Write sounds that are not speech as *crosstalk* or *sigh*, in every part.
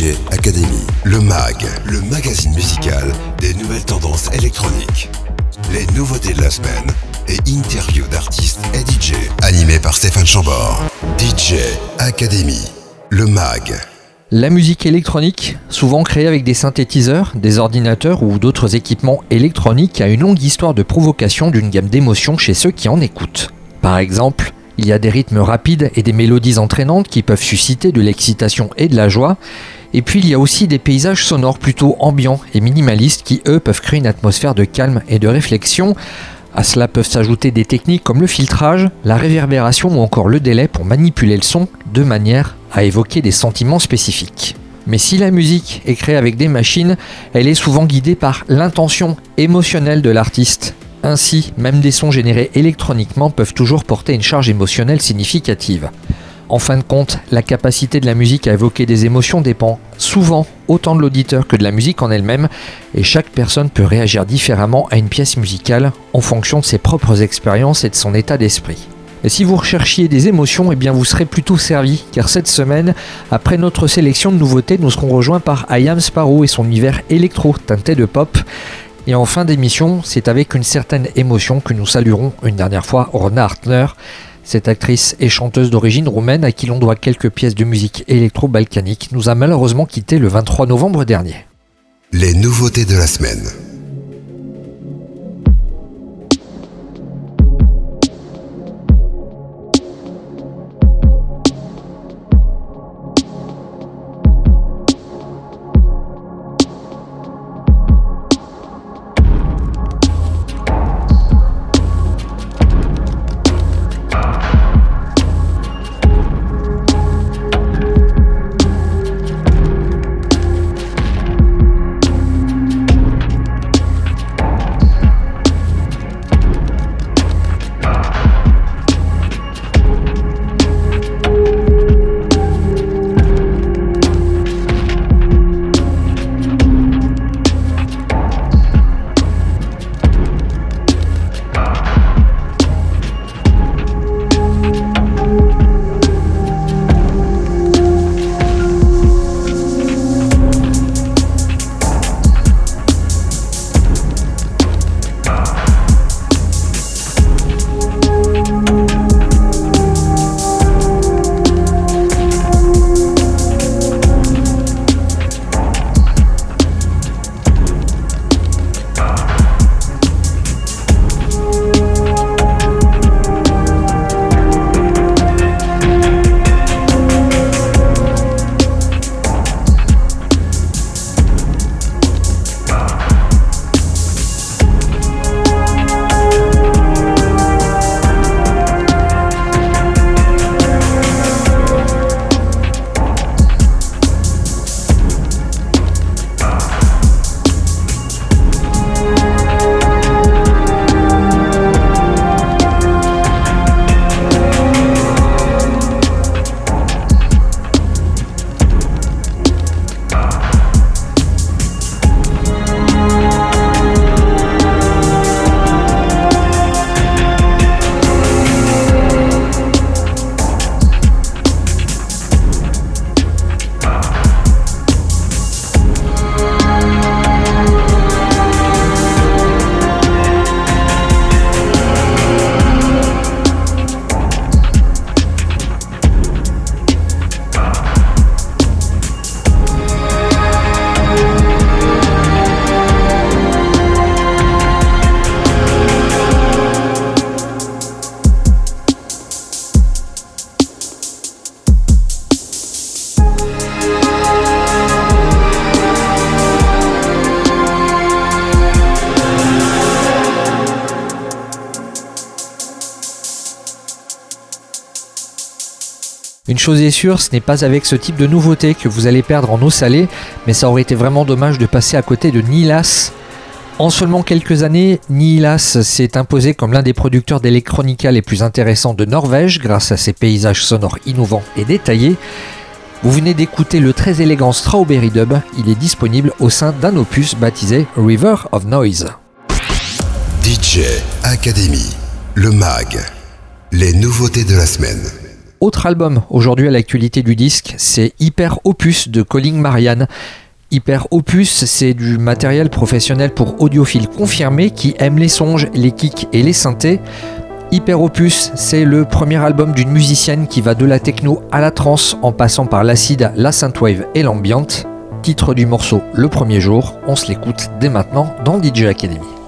DJ Academy, le MAG, le magazine musical des nouvelles tendances électroniques. Les nouveautés de la semaine et interviews d'artistes et DJ. Animé par Stéphane Chambord. DJ Academy, le MAG. La musique électronique, souvent créée avec des synthétiseurs, des ordinateurs ou d'autres équipements électroniques, a une longue histoire de provocation d'une gamme d'émotions chez ceux qui en écoutent. Par exemple, il y a des rythmes rapides et des mélodies entraînantes qui peuvent susciter de l'excitation et de la joie. Et puis il y a aussi des paysages sonores plutôt ambiants et minimalistes qui, eux, peuvent créer une atmosphère de calme et de réflexion. À cela peuvent s'ajouter des techniques comme le filtrage, la réverbération ou encore le délai pour manipuler le son de manière à évoquer des sentiments spécifiques. Mais si la musique est créée avec des machines, elle est souvent guidée par l'intention émotionnelle de l'artiste. Ainsi, même des sons générés électroniquement peuvent toujours porter une charge émotionnelle significative. En fin de compte, la capacité de la musique à évoquer des émotions dépend souvent autant de l'auditeur que de la musique en elle-même, et chaque personne peut réagir différemment à une pièce musicale en fonction de ses propres expériences et de son état d'esprit. Et si vous recherchiez des émotions, eh bien vous serez plutôt servi, car cette semaine, après notre sélection de nouveautés, nous serons rejoints par Ayam Sparrow et son univers électro teinté de pop. Et en fin d'émission, c'est avec une certaine émotion que nous saluerons une dernière fois Rona Hartner, cette actrice et chanteuse d'origine roumaine à qui l'on doit quelques pièces de musique électro-balkanique nous a malheureusement quitté le 23 novembre dernier. Les nouveautés de la semaine. Chose est sûre, ce n'est pas avec ce type de nouveauté que vous allez perdre en eau salée, mais ça aurait été vraiment dommage de passer à côté de Nilas. En seulement quelques années, Nilas s'est imposé comme l'un des producteurs d'électronica les plus intéressants de Norvège grâce à ses paysages sonores innovants et détaillés. Vous venez d'écouter le très élégant Strawberry Dub, il est disponible au sein d'un opus baptisé River of Noise. DJ Academy, le MAG, les nouveautés de la semaine. Autre album aujourd'hui à l'actualité du disque, c'est Hyper Opus de Colin Marianne. Hyper Opus, c'est du matériel professionnel pour audiophiles confirmés qui aiment les songes, les kicks et les synthés. Hyper Opus, c'est le premier album d'une musicienne qui va de la techno à la trance en passant par l'acide, la synthwave et l'ambiante. Titre du morceau Le premier jour, on se l'écoute dès maintenant dans DJ Academy.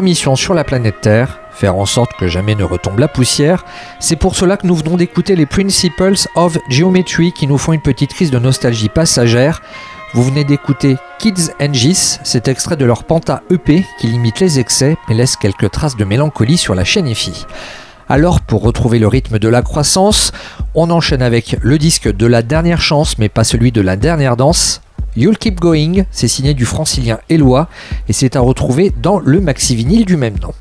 Mission sur la planète Terre, faire en sorte que jamais ne retombe la poussière, c'est pour cela que nous venons d'écouter les Principles of Geometry qui nous font une petite crise de nostalgie passagère. Vous venez d'écouter Kids and Gis, cet extrait de leur Panta EP qui limite les excès mais laisse quelques traces de mélancolie sur la chaîne EFI. Alors, pour retrouver le rythme de la croissance, on enchaîne avec le disque de la dernière chance, mais pas celui de la dernière danse. You'll Keep Going, c'est signé du francilien Eloi et c'est à retrouver dans le maxi vinyle du même nom.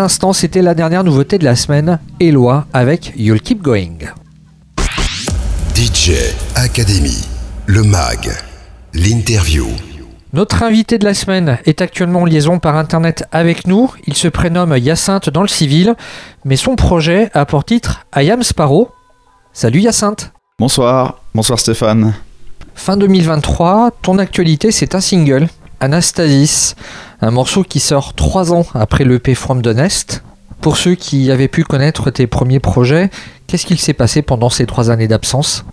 L'instant, c'était la dernière nouveauté de la semaine, Eloi avec You'll Keep Going. DJ Academy, le mag, l'interview. Notre invité de la semaine est actuellement en liaison par internet avec nous. Il se prénomme Hyacinthe dans le civil, mais son projet a pour titre I Am Sparrow. Salut Hyacinthe. Bonsoir, bonsoir Stéphane. Fin 2023, ton actualité c'est un single, Anastasis, un morceau qui sort trois ans après l'EP From the Nest. Pour ceux qui avaient pu connaître tes premiers projets, qu'est-ce qu'il s'est passé pendant ces trois années d'absence?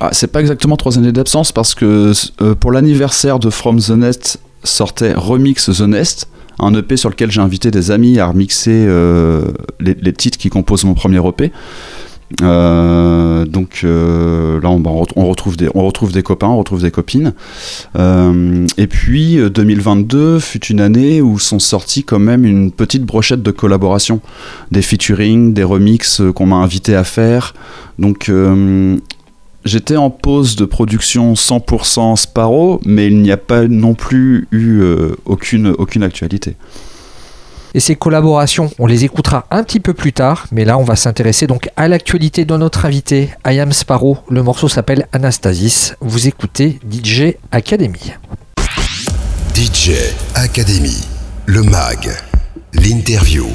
Ah, c'est pas exactement trois années d'absence parce que euh, pour l'anniversaire de From the Nest sortait Remix The Nest, un EP sur lequel j'ai invité des amis à remixer euh, les, titres qui composent mon premier EP. Euh, donc là, on, on, retrouve des, on retrouve des copains, on retrouve des copines. et puis 2022 fut une année où sont sortis quand même une petite brochette de collaborations, des featuring, des remixes qu'on m'a invité à faire. Donc J'étais en pause de production 100% Sparrow, mais il n'y a pas non plus eu euh, aucune, aucune actualité. Et ces collaborations, on les écoutera un petit peu plus tard, mais là on va s'intéresser donc à l'actualité de notre invité, I Am Sparrow. Le morceau s'appelle Anastasis. Vous écoutez DJ Academy. DJ Academy, le mag, l'interview.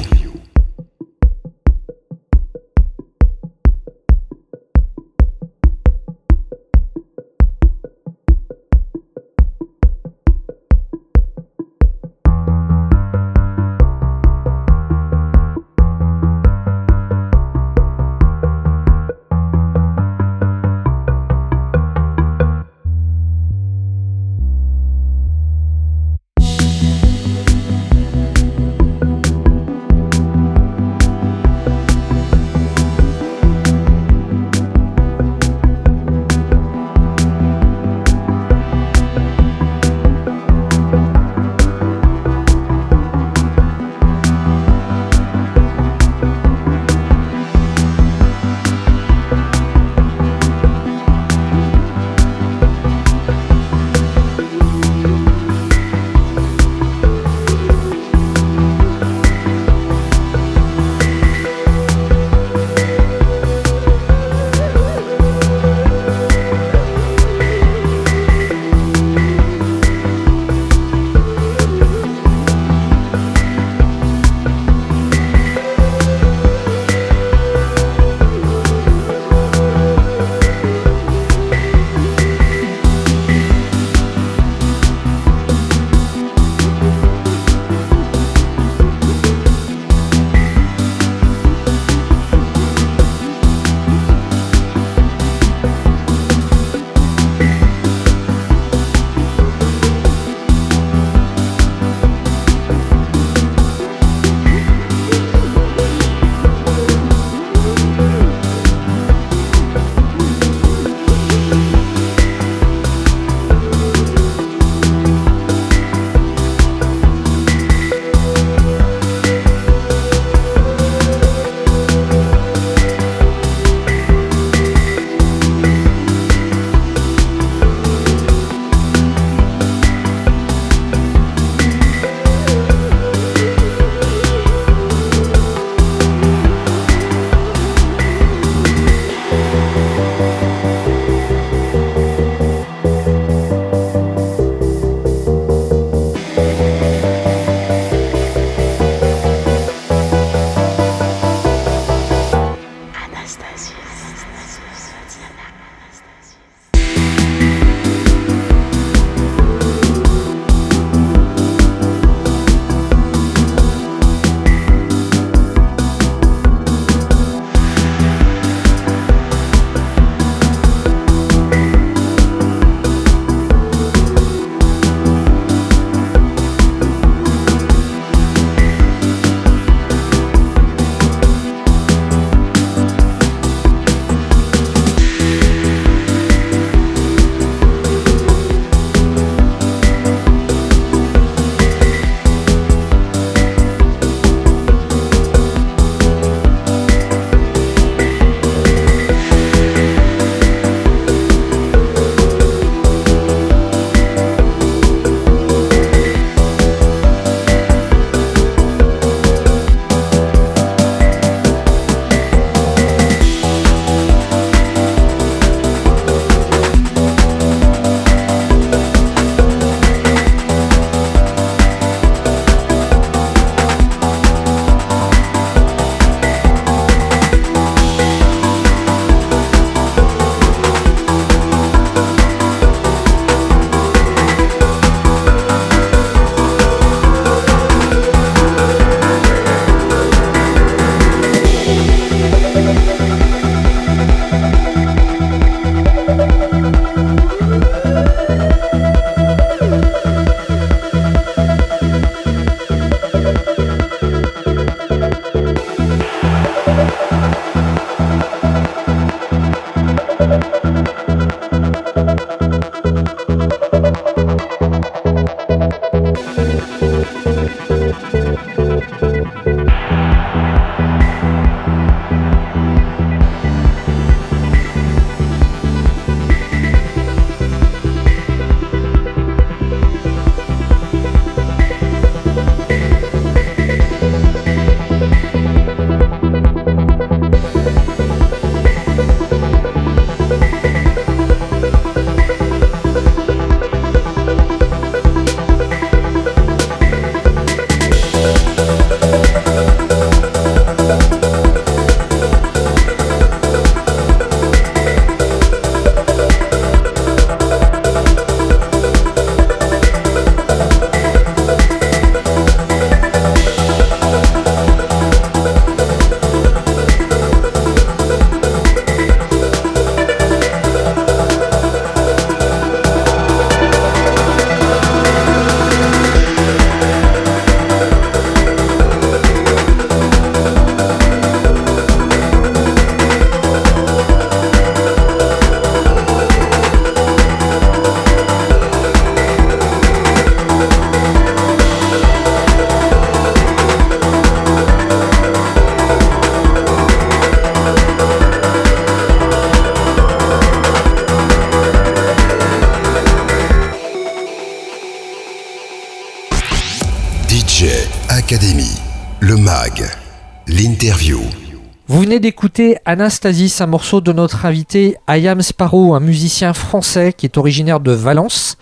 D'écouter Anastasis, un morceau de notre invité Ayam Sparrow, un musicien français qui est originaire de Valence.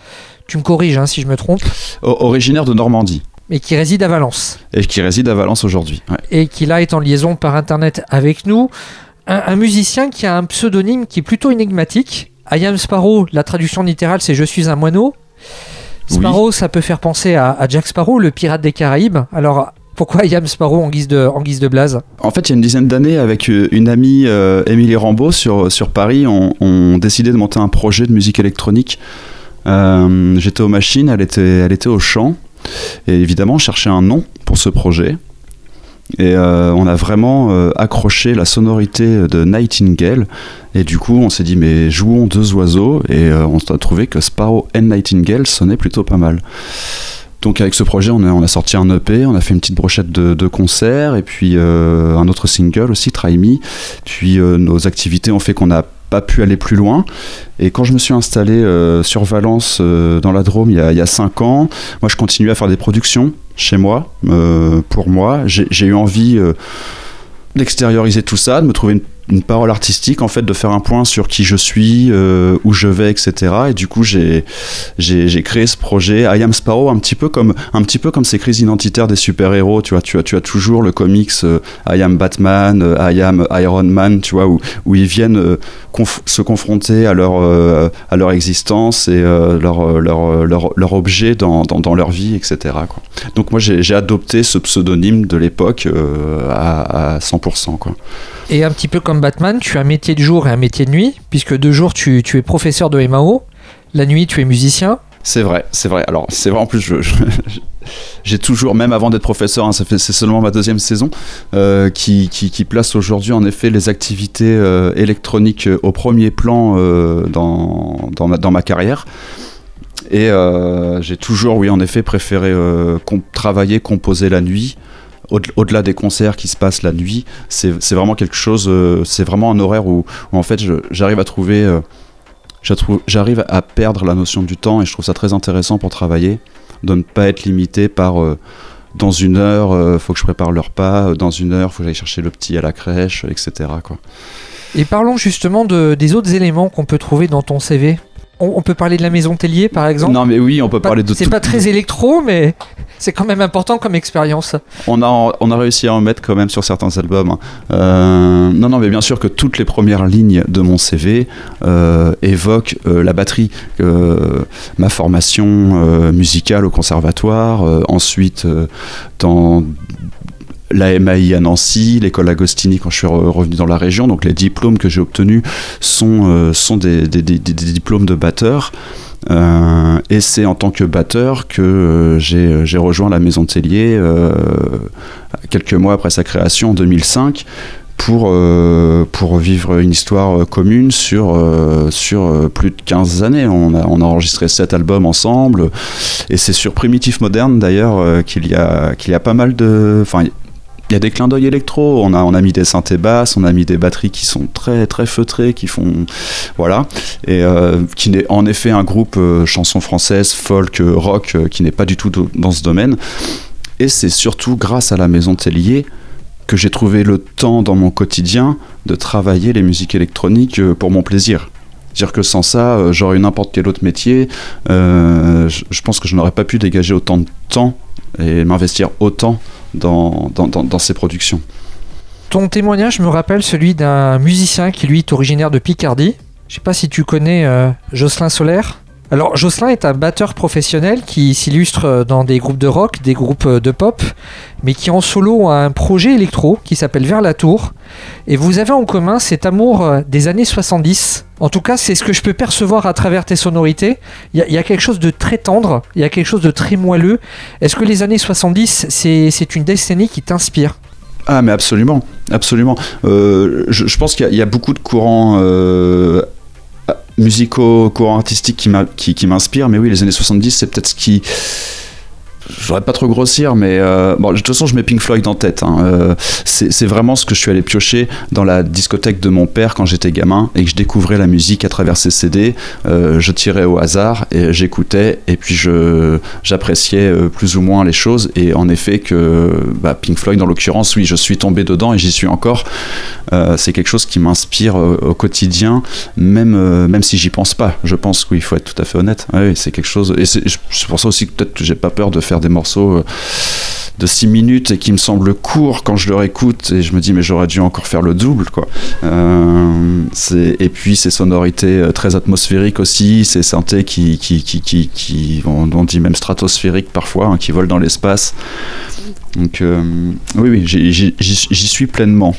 Tu me corriges hein, si je me trompe. originaire de Normandie. Et qui réside à Valence. Et qui réside à Valence aujourd'hui. Et qui là est en liaison par internet avec nous. Un, musicien qui a un pseudonyme qui est plutôt énigmatique. Ayam Sparrow, la traduction littérale c'est Je suis un moineau. Sparrow, ça peut faire penser à, à, Jack Sparrow, le pirate des Caraïbes. Alors, pourquoi Yam Sparrow en guise de, en guise de blaze En fait, il y a une dizaine d'années, avec euh, une amie, euh, Émilie Rambeau, sur, sur Paris, on, décidé de monter un projet de musique électronique. Euh, j'étais aux machines, elle était, elle était au chant. Et évidemment, on cherchait un nom pour ce projet. Et on a vraiment accroché la sonorité de Nightingale. Et du coup, on s'est dit, mais jouons deux oiseaux. Et on a trouvé que Sparrow and Nightingale sonnait plutôt pas mal. Donc avec ce projet, on a, sorti un EP, on a fait une petite brochette de, concerts et puis euh, un autre single aussi, Try Me. Puis euh, nos activités ont fait qu'on n'a pas pu aller plus loin. Et quand je me suis installé euh, sur Valence, dans la Drôme, il y, a, il y, a, cinq ans, moi je continuais à faire des productions chez moi, pour moi. J'ai eu envie d'extérioriser tout ça, de me trouver une une parole artistique en fait de faire un point sur qui je suis euh, où je vais etc et du coup j'ai j'ai créé ce projet I Am Sparrow un petit peu comme un petit peu comme ces crises identitaires des super héros tu vois. Tu as tu as toujours le comics euh, I Am Batman euh, I Am Iron Man tu vois où, ils viennent se confronter à leur à leur existence et leur, leur, leur, leur objet dans, dans, leur vie etc donc moi j'ai adopté ce pseudonyme de l'époque à, à 100% quoi et un petit peu comme Batman, tu as un métier de jour et un métier de nuit, puisque de jour tu, es professeur de MAO, la nuit tu es musicien. C'est vrai, c'est vrai. Alors, c'est vrai en plus, *laughs* j'ai toujours, même avant d'être professeur, hein, c'est seulement ma deuxième saison, euh, qui, place aujourd'hui en effet les activités euh, électroniques euh, au premier plan dans ma carrière. Et j'ai toujours, oui, en effet, préféré travailler, composer la nuit au-delà des concerts qui se passent la nuit, c'est vraiment quelque chose, euh, c'est vraiment un horaire où, en fait j'arrive à trouver, euh, j'arrive à perdre la notion du temps et je trouve ça très intéressant pour travailler, de ne pas être limité par euh, dans une heure, faut que je prépare le repas, dans une heure, faut que j'aille chercher le petit à la crèche, etc. Quoi. Et parlons justement de, des autres éléments qu'on peut trouver dans ton CV on, peut parler de la maison Tellier par exemple Non mais oui, on peut parler de C'est pas très électro, mais c'est quand même important comme expérience. On a, on a réussi à en mettre quand même sur certains albums. Hein. Euh, non, non, mais bien sûr que toutes les premières lignes de mon CV euh, évoquent euh, la batterie. ma formation musicale au conservatoire, ensuite dans la MAI à Nancy, l'école Agostini quand je suis revenu dans la région. Donc les diplômes que j'ai obtenus sont, euh, sont des, diplômes de batteur. Euh, et c'est en tant que batteur que euh, j'ai rejoint la Maison Tellier quelques mois après sa création en 2005 pour, pour vivre une histoire commune sur, sur plus de 15 années. On a, on a enregistré 7 albums ensemble, et c'est sur Primitif Moderne d'ailleurs qu'il y, a, y a pas mal de... Enfin, il y a des clins d'œil électro. On a, on a mis des synthés basses, on a mis des batteries qui sont très très feutrées, qui font voilà, et qui n'est en effet un groupe chanson française, folk, rock, qui n'est pas du tout dans ce domaine. Et c'est surtout grâce à la maison Tellier que j'ai trouvé le temps dans mon quotidien de travailler les musiques électroniques euh, pour mon plaisir. Dire que sans ça, euh, j'aurais eu n'importe quel autre métier. Euh, je pense que je n'aurais pas pu dégager autant de temps et m'investir autant dans, ces productions. Ton témoignage me rappelle celui d'un musicien qui lui est originaire de Picardie. Je sais pas si tu connais Jocelyn Solaire. Alors Jocelyn est un batteur professionnel qui s'illustre dans des groupes de rock, des groupes de pop, mais qui en solo a un projet électro qui s'appelle Vers la Tour. Et vous avez en commun cet amour des années 70. En tout cas, c'est ce que je peux percevoir à travers tes sonorités. Il y, a quelque chose de très tendre, il y a quelque chose de très moelleux. Est-ce que les années 70, c'est une décennie qui t'inspire? Ah mais absolument, absolument. Euh, je, pense qu'il y, a beaucoup de courants euh, musicaux, courant artistique qui, qui m'inspire, mais oui, les années 70, c'est peut-être ce qui je voudrais pas trop grossir, mais euh, bon, de toute façon, je mets Pink Floyd en tête. Hein. Euh, c'est vraiment ce que je suis allé piocher dans la discothèque de mon père quand j'étais gamin et que je découvrais la musique à travers ses CD. Euh, je tirais au hasard et j'écoutais et puis j'appréciais plus ou moins les choses. Et en effet, que bah, Pink Floyd, en l'occurrence, oui, je suis tombé dedans et j'y suis encore. c'est quelque chose qui m'inspire au quotidien, même, même si j'y pense pas. Je pense qu'il faut être tout à fait honnête. Oui, c'est quelque chose. Et c'est pour ça aussi que peut-être que j'ai pas peur de faire des morceaux euh, de 6 minutes et qui me semblent courts quand je leur écoute et je me dis mais j'aurais dû encore faire le double quoi. Euh, et puis ces sonorités euh, très atmosphériques aussi, ces synthés qui, qui, qui, qui, on, dit même stratosphériques parfois, hein, qui volent dans l'espace. Donc oui, oui, j'y suis pleinement.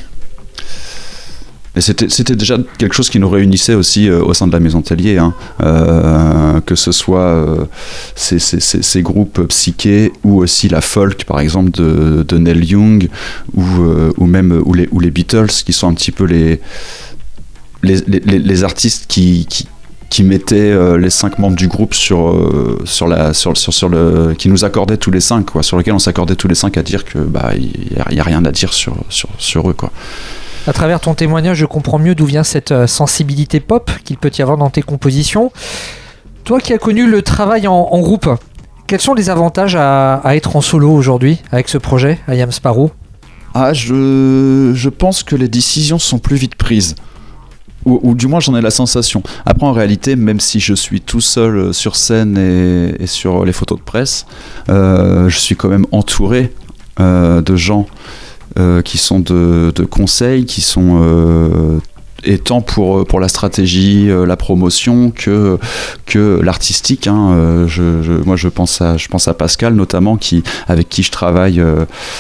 C'était déjà quelque chose qui nous réunissait aussi euh, au sein de la Maison Tellier, hein. euh, que ce soit euh, ces, groupes psychés ou aussi la folk, par exemple, de, de Neil Young, ou, même ou les, Beatles, qui sont un petit peu les, les, artistes qui, qui, qui les cinq membres du groupe sur, sur la, sur, sur, le, qui nous accordaient tous les cinq, sur lequel on s'accordait tous les cinq à dire que bah il a, a, rien à dire sur, sur, sur eux, quoi. À travers ton témoignage, je comprends mieux d'où vient cette euh, sensibilité pop qu'il peut y avoir dans tes compositions. Toi qui as connu le travail en, groupe, quels sont les avantages à, être en solo aujourd'hui avec ce projet, I Am Sparrow? Ah, je, je, pense que les décisions sont plus vite prises. Ou, du moins j'en ai la sensation. Après en réalité, même si je suis tout seul euh, sur scène et, sur les photos de presse, euh, je suis quand même entouré de gens euh, qui sont de, conseils, qui sont euh, étant pour, euh, pour la stratégie, la promotion que, que l'artistique. Hein. Moi, je pense, à, je pense à Pascal, notamment, qui, avec qui je travaille.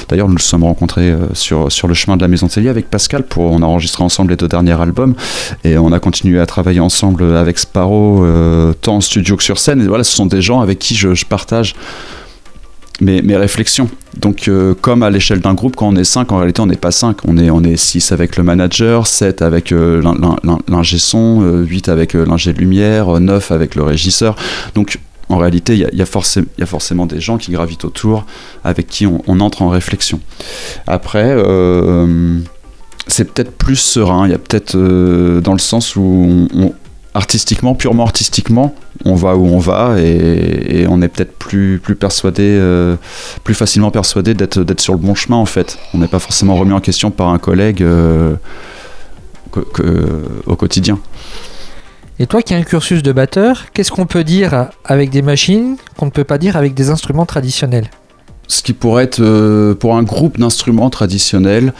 D'ailleurs, nous nous sommes rencontrés sur, sur le chemin de la Maison Tellier avec Pascal. Pour, on a enregistré ensemble les deux derniers albums et on a continué à travailler ensemble avec Sparrow, tant en studio que sur scène. Et voilà, ce sont des gens avec qui je partage mes, mes réflexions. Donc, euh, comme à l'échelle d'un groupe, quand on est 5, en réalité, on n'est pas 5. On est, on est 6 avec le manager, 7 avec euh, l'ingé son, 8 euh, avec l'ingé lumière, 9 avec le régisseur. Donc, en réalité, il y, a forcément des gens qui gravitent autour, avec qui on, entre en réflexion. Après, c'est peut-être plus serein. Il y a peut-être dans le sens où artistiquement, purement artistiquement, on va où on va et, on est peut-être plus, persuadé, euh, plus facilement persuadé d'être, d'être sur le bon chemin en fait. On n'est pas forcément remis en question par un collègue euh, au quotidien. Et toi qui as un cursus de batteur, qu'est-ce qu'on peut dire avec des machines qu'on ne peut pas dire avec des instruments traditionnels? Ce qui pourrait être euh, pour un groupe d'instruments traditionnels,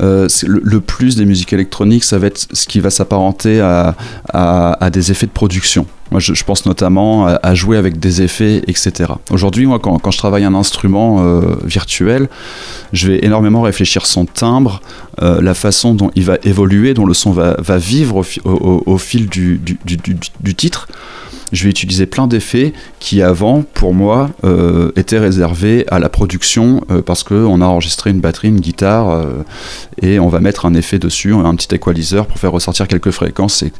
euh, le, plus des musiques électroniques, ça va être ce qui va s'apparenter à, des effets de production. Moi, je, pense notamment à, jouer avec des effets, etc. Aujourd'hui, moi, quand, je travaille un instrument euh, virtuel, je vais énormément réfléchir son timbre, la façon dont il va évoluer, dont le son va, vivre au, fil du titre je vais utiliser plein d'effets qui avant, pour moi, euh, étaient réservés à la production euh, parce qu'on a enregistré une batterie, une guitare euh, et on va mettre un effet dessus, un petit equalizer pour faire ressortir quelques fréquences, et,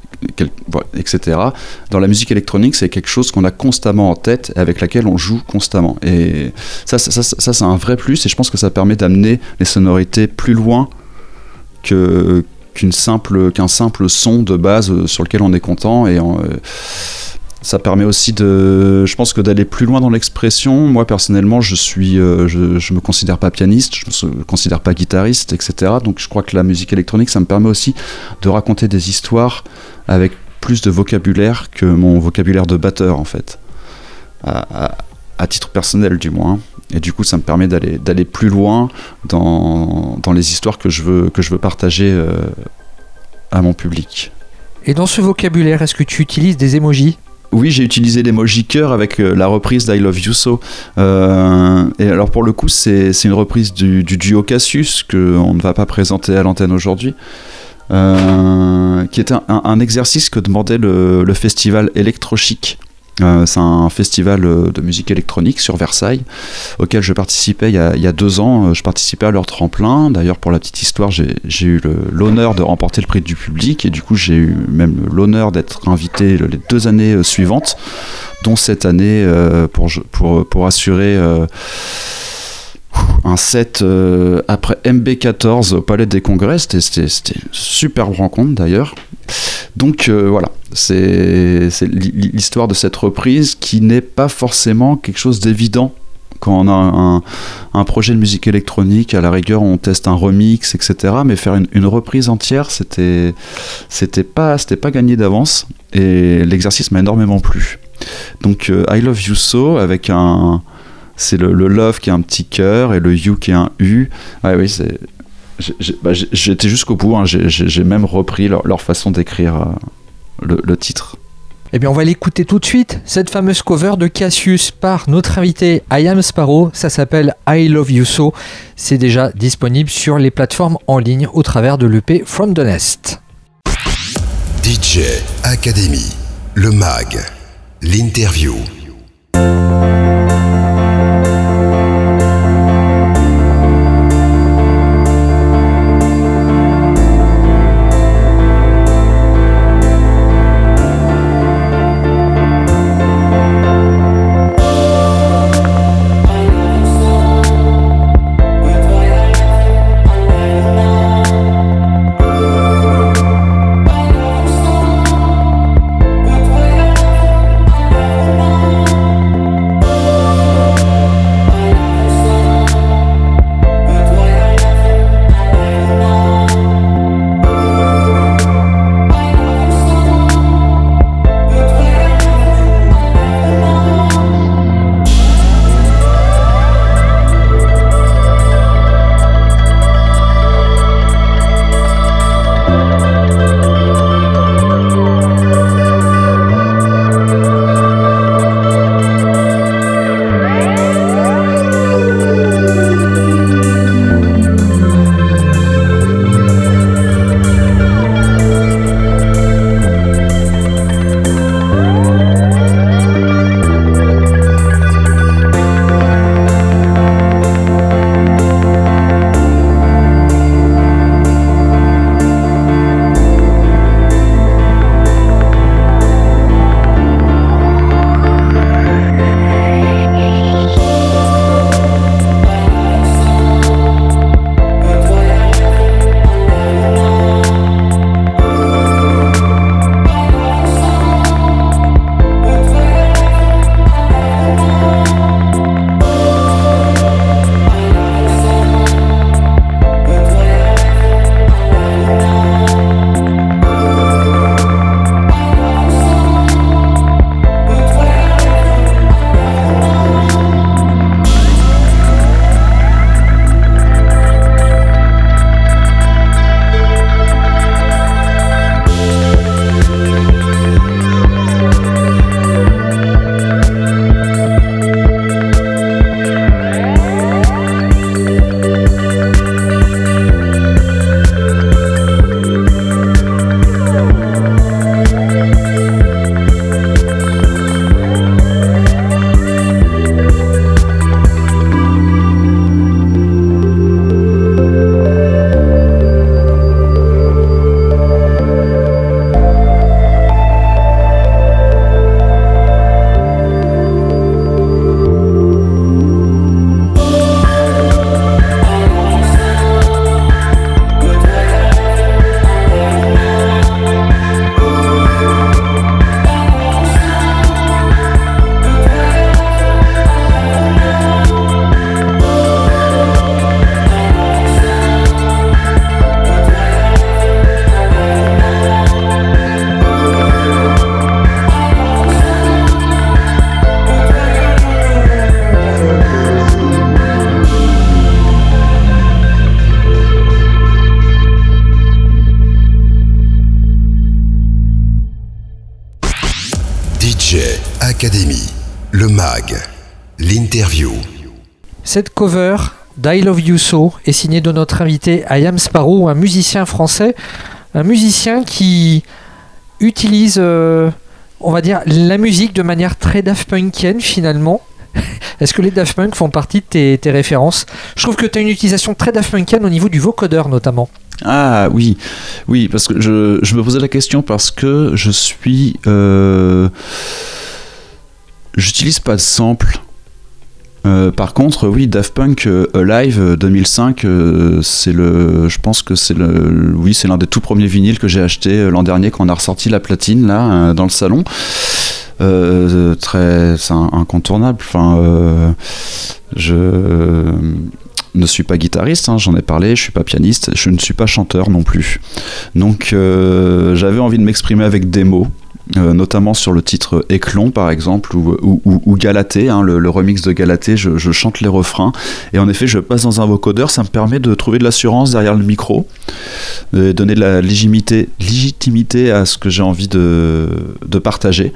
etc. Dans la musique électronique, c'est quelque chose qu'on a constamment en tête et avec laquelle on joue constamment. Et ça, ça, ça, c'est un vrai plus et je pense que ça permet d'amener les sonorités plus loin qu'une simple qu'un simple son de base sur lequel on est content et ça permet aussi de je pense que d'aller plus loin dans l'expression. Moi personnellement je suis euh, je, me considère pas pianiste je me considère pas guitariste etc donc je crois que la musique électronique ça me permet aussi de raconter des histoires avec plus de vocabulaire que mon vocabulaire de batteur en fait. À titre personnel du moins. Et du coup ça me permet d'aller d'aller plus loin dans, dans, les histoires que je veux que je veux partager euh, à mon public. Et dans ce vocabulaire est-ce que tu utilises des émojis oui, j'ai utilisé l'emoji cœur avec euh, la reprise d'I Love You So. Euh, et alors pour le coup, c'est une reprise du, du duo Cassius qu'on ne va pas présenter à l'antenne aujourd'hui. Euh, qui était un, exercice que demandait le festival Electrochic euh, c'est un festival euh, de musique électronique sur Versailles auquel je participais il y a, deux ans. Euh, je participais à leur tremplin. D'ailleurs, pour la petite histoire, j'ai eu l'honneur de remporter le prix du public et du coup, j'ai eu même l'honneur d'être invité les deux années suivantes, dont cette année pour assurer un set euh, après MB14 au Palais des Congrès. C'était une superbe rencontre d'ailleurs. Donc euh, voilà, c'est l'histoire de cette reprise qui n'est pas forcément quelque chose d'évident quand on a un, projet de musique électronique, à la rigueur on teste un remix, etc. Mais faire une, reprise entière, c'était c'était pas pas gagné d'avance et l'exercice m'a énormément plu. Donc euh, I Love You So avec un c'est le, le, love qui est un petit cœur et le you qui est un u. Ouais, oui, c'est. J'étais bah, jusqu'au bout, hein. j'ai même repris leur, leur façon d'écrire euh, le, le, titre. Eh bien, on va l'écouter tout de suite, cette fameuse cover de Cassius par notre invité I Am Sparrow. Ça s'appelle I Love You So. C'est déjà disponible sur les plateformes en ligne au travers de l'EP From the Nest. DJ Academy, le MAG, l'interview. Cette cover d'I Love You So est signée de notre invité Ayam Sparrow, un musicien français, un musicien qui utilise, euh, on va dire, la musique de manière très Daft Punkienne finalement. *laughs* Est-ce que les Daft Punk font partie de tes, références? Je trouve que tu as une utilisation très Daft Punkienne au niveau du vocodeur notamment. Ah oui, oui, parce que je, me posais la question parce que je suis... Euh, j'utilise pas de sample. Euh, par contre, oui, Daft Punk euh, Live 2005, c'est le, je pense que c'est le, oui, c'est l'un des tout premiers vinyles que j'ai acheté l'an dernier quand on a ressorti la platine là dans le salon. très, c'est incontournable. Je ne suis pas guitariste, hein, j'en ai parlé, je suis pas pianiste, je ne suis pas chanteur non plus. Donc euh, j'avais envie de m'exprimer avec des mots. Euh, notamment sur le titre Éclon par exemple ou, ou, Galaté, hein, le, remix de Galaté, je, chante les refrains et en effet je passe dans un vocodeur, ça me permet de trouver de l'assurance derrière le micro, de donner de la légitimité, légitimité à ce que j'ai envie de, de partager.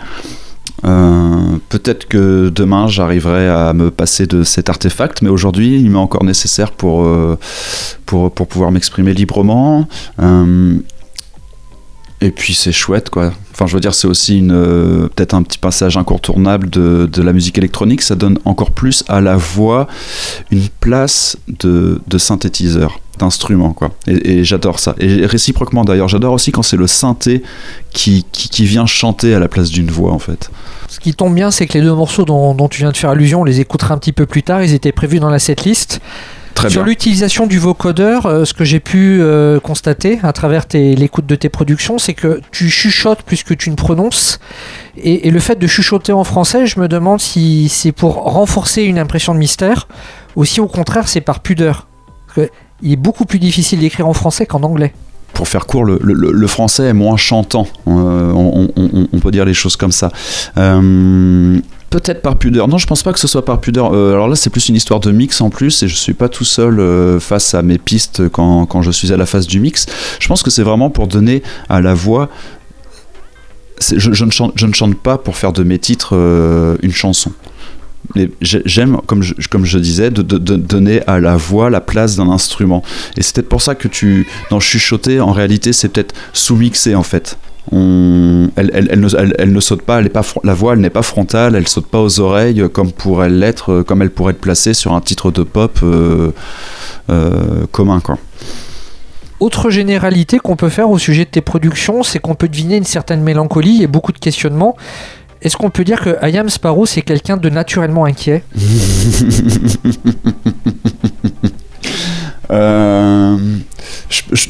Euh, peut-être que demain j'arriverai à me passer de cet artefact, mais aujourd'hui il m'est encore nécessaire pour, euh, pour, pour, pouvoir m'exprimer librement. Et puis c'est chouette quoi. Enfin je veux dire c'est aussi une peut-être un petit passage incontournable de, de, la musique électronique. Ça donne encore plus à la voix une place de, de synthétiseur d'instruments quoi. Et, j'adore ça. Et réciproquement d'ailleurs j'adore aussi quand c'est le synthé qui, qui, vient chanter à la place d'une voix en fait. Ce qui tombe bien c'est que les deux morceaux dont, tu viens de faire allusion on les écoutera un petit peu plus tard. Ils étaient prévus dans la setlist Très Sur l'utilisation du vocodeur, euh, ce que j'ai pu euh, constater à travers l'écoute de tes productions, c'est que tu chuchotes plus que tu ne prononces. Et, et, le fait de chuchoter en français, je me demande si c'est pour renforcer une impression de mystère ou si au contraire c'est par pudeur. Parce que il est beaucoup plus difficile d'écrire en français qu'en anglais. Pour faire court, le, français est moins chantant, euh, on, peut dire les choses comme ça. Euh, peut-être par pudeur. Non, je pense pas que ce soit par pudeur. Euh, alors là, c'est plus une histoire de mix en plus, et je suis pas tout seul face à mes pistes quand, quand, je suis à la phase du mix. Je pense que c'est vraiment pour donner à la voix. Je, ne chante, je, ne chante, pas pour faire de mes titres une chanson j'aime, comme je, comme je disais, de, donner à la voix la place d'un instrument. Et c'est peut-être pour ça que tu, dans chuchoter, en réalité, c'est peut-être sous-mixé en fait. On, elle, elle, elle, ne, elle, ne, saute pas, elle pas, la voix elle n'est pas frontale, elle saute pas aux oreilles comme pourrait l'être, comme elle pourrait être placée sur un titre de pop euh, euh, commun quoi. Autre généralité qu'on peut faire au sujet de tes productions, c'est qu'on peut deviner une certaine mélancolie et beaucoup de questionnements. Est-ce qu'on peut dire que Ayam Sparrow c'est quelqu'un de naturellement inquiet? *laughs* euh,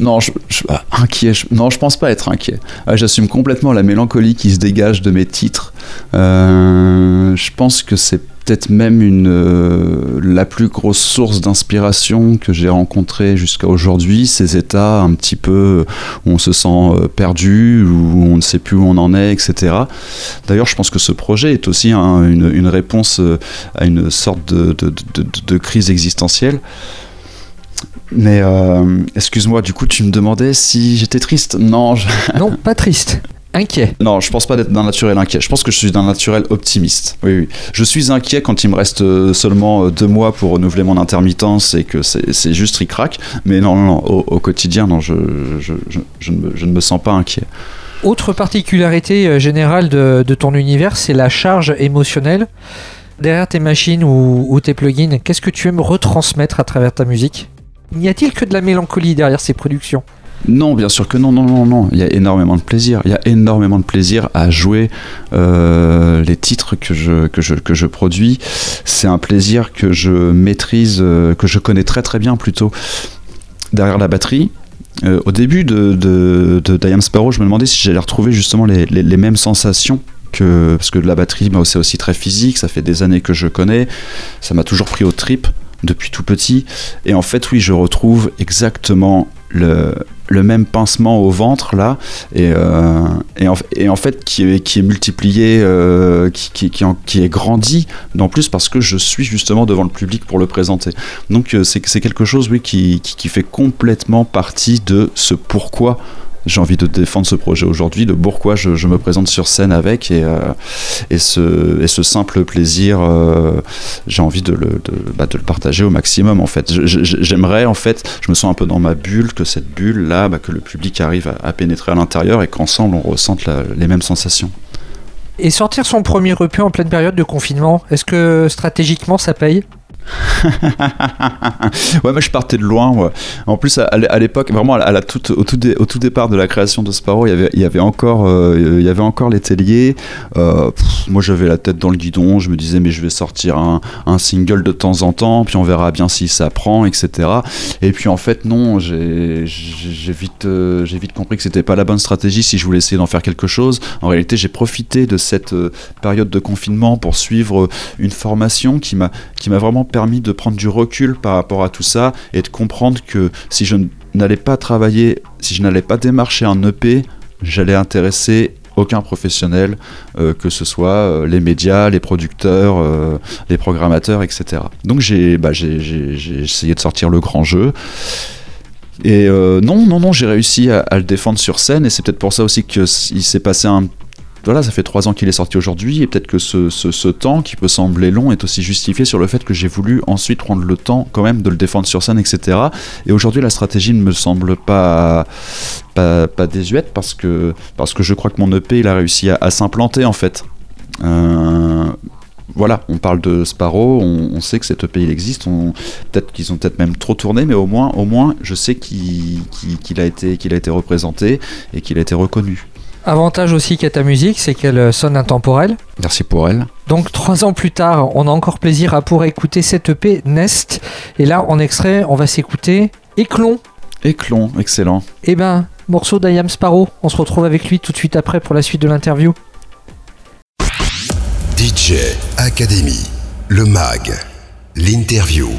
non, je, ah, inquiet. non, je pense pas être inquiet. Ah, j'assume complètement la mélancolie qui se dégage de mes titres. Euh, je pense que c'est peut-être même euh, la plus grosse source d'inspiration que j'ai rencontrée jusqu'à aujourd'hui, ces états un petit peu où on se sent perdu, où on ne sait plus où on en est, etc. D'ailleurs, je pense que ce projet est aussi une, réponse à une sorte de, crise existentielle. Mais excuse-moi, du coup, tu me demandais si j'étais triste. Non, *laughs* non, pas triste inquiet. Non, je pense pas d'être d'un naturel inquiet. Je pense que je suis d'un naturel optimiste. Oui, oui. Je suis inquiet quand il me reste euh, seulement euh, deux mois pour renouveler mon intermittence et que c'est juste ric-rac. Mais non, non, non au, quotidien, non, je, je, je, ne me, je, ne me, sens pas inquiet. Autre particularité euh, générale de, de ton univers, c'est la charge émotionnelle. Derrière tes machines ou, ou tes plugins, qu'est-ce que tu aimes retransmettre à travers ta musique? N'y a-t-il que de la mélancolie derrière ces productions? Non, bien sûr que non, non, non, non. Il y a énormément de plaisir. Il y a énormément de plaisir à jouer euh, les titres que je, produis. C'est un plaisir que je maîtrise, euh, que je connais très très bien plutôt. Derrière la batterie, euh, au début de, de, de, Sparrow, je me demandais si j'allais retrouver justement les, les, mêmes sensations que, parce que la batterie, c'est aussi très physique, ça fait des années que je connais, ça m'a toujours pris au trip depuis tout petit. Et en fait, oui, je retrouve exactement le, même pincement au ventre là et, euh, et, en, fait qui est, qui est multiplié euh, qui, qui, est grandi non plus parce que je suis justement devant le public pour le présenter donc euh, c'est quelque chose oui qui, fait complètement partie de ce pourquoi j'ai envie de défendre ce projet aujourd'hui, de pourquoi je, me présente sur scène avec et, et, ce, simple plaisir, j'ai envie de le, de, bah, de le partager au maximum en fait. J'aimerais en fait, je me sens un peu dans ma bulle, que cette bulle là, bah, que le public arrive à, pénétrer à l'intérieur et qu'ensemble on ressente les mêmes sensations. Et sortir son premier EP en pleine période de confinement, est-ce que stratégiquement ça paye? *laughs* ouais, mais je partais de loin. En plus, à, l'époque, vraiment, à la toute, au, tout au tout départ de la création de Sparrow, il y avait, il y avait encore, euh, il y avait encore les telliers. Euh, moi, j'avais la tête dans le guidon. Je me disais, mais je vais sortir un, single de temps en temps, puis on verra bien si ça prend, etc. Et puis, en fait, non, j'ai vite, euh, j'ai vite compris que c'était pas la bonne stratégie si je voulais essayer d'en faire quelque chose. En réalité, j'ai profité de cette période de confinement pour suivre une formation qui m'a, qui m'a vraiment de prendre du recul par rapport à tout ça et de comprendre que si je n'allais pas travailler, si je n'allais pas démarcher un EP, j'allais intéresser aucun professionnel, euh, que ce soit euh, les médias, les producteurs, euh, les programmateurs, etc. Donc bah, j'ai essayé de sortir le grand jeu. Et non, non, non, j'ai réussi à, à, le défendre sur scène, et c'est peut-être pour ça aussi qu'il s'est passé un voilà, ça fait trois ans qu'il est sorti aujourd'hui, et peut-être que ce, temps, qui peut sembler long, est aussi justifié sur le fait que j'ai voulu ensuite prendre le temps quand même de le défendre sur scène, etc. Et aujourd'hui, la stratégie ne me semble pas, pas, désuète, parce que, parce que je crois que mon EP, il a réussi à, s'implanter en fait. Euh, voilà, on parle de Sparrow, on, sait que cet EP il existe, peut-être qu'ils ont peut-être même trop tourné, mais au moins, au moins je sais qu'il a, été, qu'il a été représenté et qu'il a été reconnu. Avantage aussi qu'a ta musique, c'est qu'elle euh, sonne intemporelle. Merci pour elle. Donc trois ans plus tard, on a encore plaisir à pouvoir écouter cette EP Nest. Et là, en extrait, on va s'écouter Éclon. Éclon, excellent. Eh ben, morceau d'Ayam Sparrow. On se retrouve avec lui tout de suite après pour la suite de l'interview. DJ Academy, le MAG, l'interview.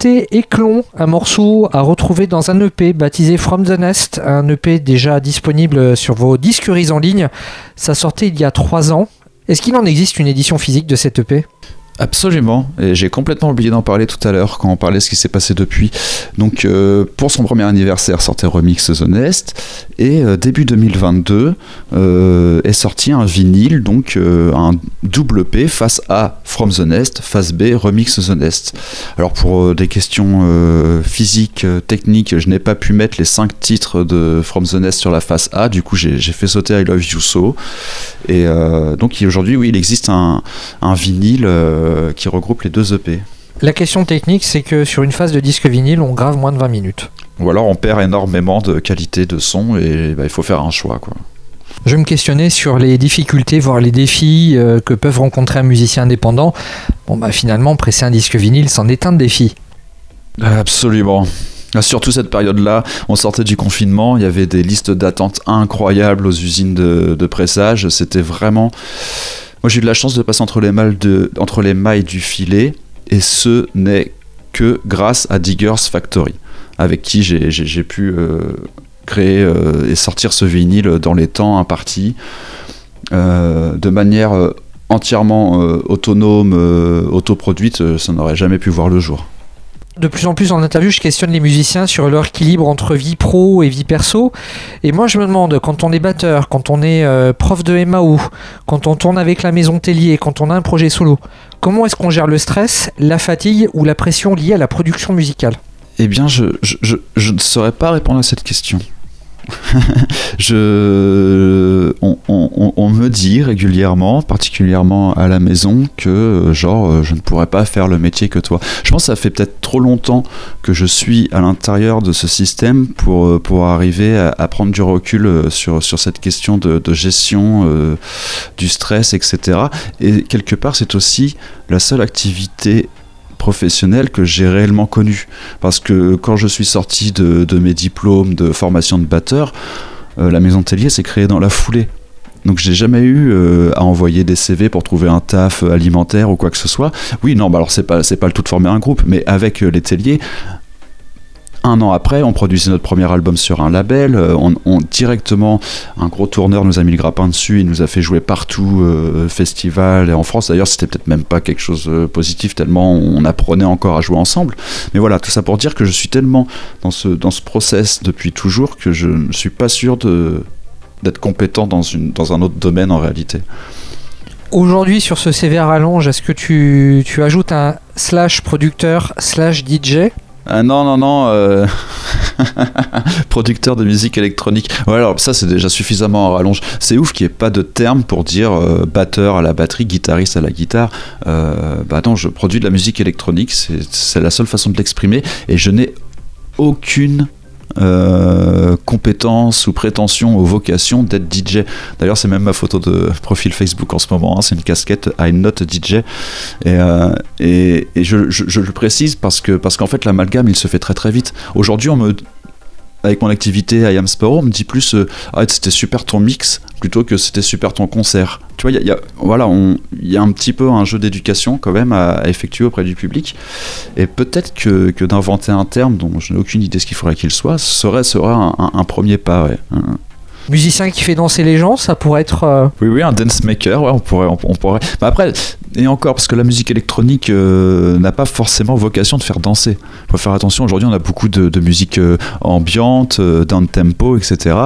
D'écouter Éclon, un morceau à retrouver dans un EP baptisé From the Nest, un EP déjà disponible sur vos disqueries en ligne. Ça sortait il y a trois ans. Est-ce qu'il en existe une édition physique de cet EP Absolument, et j'ai complètement oublié d'en parler tout à l'heure quand on parlait de ce qui s'est passé depuis. Donc euh, pour son premier anniversaire sortait Remix The Nest, et euh, début 2022 euh, est sorti un vinyle, donc un double P, face A From The Nest, face B Remix The Nest. Alors pour des questions physiques, techniques, je n'ai pas pu mettre les 5 titres de From The Nest sur la face A, du coup j'ai fait sauter I Love You So, et donc aujourd'hui oui il existe un, un vinyle euh, qui regroupe les deux EP. La question technique, c'est que sur une phase de disque vinyle, on grave moins de 20 minutes. Ou alors on perd énormément de qualité de son et bah, il faut faire un choix. Quoi. Je me questionnais sur les difficultés, voire les défis euh, que peuvent rencontrer un musicien indépendant. Bon, bah finalement, presser un disque vinyle, c'en est un défi. Absolument. Ah, surtout cette période-là, on sortait du confinement, il y avait des listes d'attente incroyables aux usines de, de pressage. C'était vraiment moi, j'ai eu de la chance de passer entre les, mailles du filet, et ce n'est que grâce à Diggers Factory, avec qui j'ai pu euh, créer euh, et sortir ce vinyle dans les temps impartis, euh, de manière entièrement autonome, autoproduite, ça n'aurait jamais pu voir le jour de plus en plus en interview, je questionne les musiciens sur leur équilibre entre vie pro et vie perso. Et moi, je me demande, quand on est batteur, quand on est euh, prof de MAO, quand on tourne avec la maison Tellier, quand on a un projet solo, comment est-ce qu'on gère le stress, la fatigue ou la pression liée à la production musicale? Eh bien, je, je ne saurais pas répondre à cette question. *laughs* je, on, me dit régulièrement, particulièrement à la maison, que euh, genre euh, je ne pourrais pas faire le métier que toi. Je pense que ça fait peut-être trop longtemps que je suis à l'intérieur de ce système pour, euh, pour arriver à, prendre du recul sur, sur cette question de, gestion du stress, etc. Et quelque part, c'est aussi la seule activité professionnel que j'ai réellement connu. Parce que quand je suis sorti de, mes diplômes de formation de batteur, euh, la maison Tellier s'est créée dans la foulée. Donc j'ai jamais eu euh, à envoyer des CV pour trouver un taf alimentaire ou quoi que ce soit. Oui, non, bah alors c'est pas pas le tout de former un groupe, mais avec euh, les Tellier, un an après, on produisait notre premier album sur un label. Euh, on, directement, un gros tourneur nous a mis le grappin dessus. Il nous a fait jouer partout, euh, festival et en France. D'ailleurs, c'était peut-être même pas quelque chose de positif tellement on apprenait encore à jouer ensemble. Mais voilà, tout ça pour dire que je suis tellement dans ce dans ce process depuis toujours que je ne suis pas sûr d'être compétent dans une dans un autre domaine en réalité. Aujourd'hui, sur ce CV à rallonge, est-ce que tu, tu ajoutes un slash producteur slash DJ ah non, non, non. Euh, *laughs* producteur de musique électronique. Ouais, alors ça, c'est déjà suffisamment en rallonge. C'est ouf qu'il n'y ait pas de terme pour dire euh, batteur à la batterie, guitariste à la guitare. Euh, bah non, je produis de la musique électronique. C'est la seule façon de l'exprimer. Et je n'ai aucune euh, compétences ou prétention ou vocation d'être DJ. D'ailleurs, c'est même ma photo de profil Facebook en ce moment. Hein. c'est une casquette I'm not DJ. Et, euh, et, je, je, le précise parce que parce qu'en fait, l'amalgame, il se fait très très vite. Aujourd'hui, on me avec mon activité I Am on me dit plus euh, ah, c'était super ton mix plutôt que c'était super ton concert. Tu vois, y a, voilà, il y a un petit peu un jeu d'éducation quand même à, effectuer auprès du public. Et peut-être que, que d'inventer un terme dont je n'ai aucune idée ce qu'il faudrait qu'il soit serait, serait un, un, premier pas. Ouais musicien qui fait danser les gens, ça pourrait être. Euh, oui, oui, un dance maker, ouais, on pourrait. On, pourrait... Mais après, et encore, parce que la musique électronique euh, n'a pas forcément vocation de faire danser. Il faut faire attention, aujourd'hui, on a beaucoup de, musique euh, ambiante, down tempo, etc.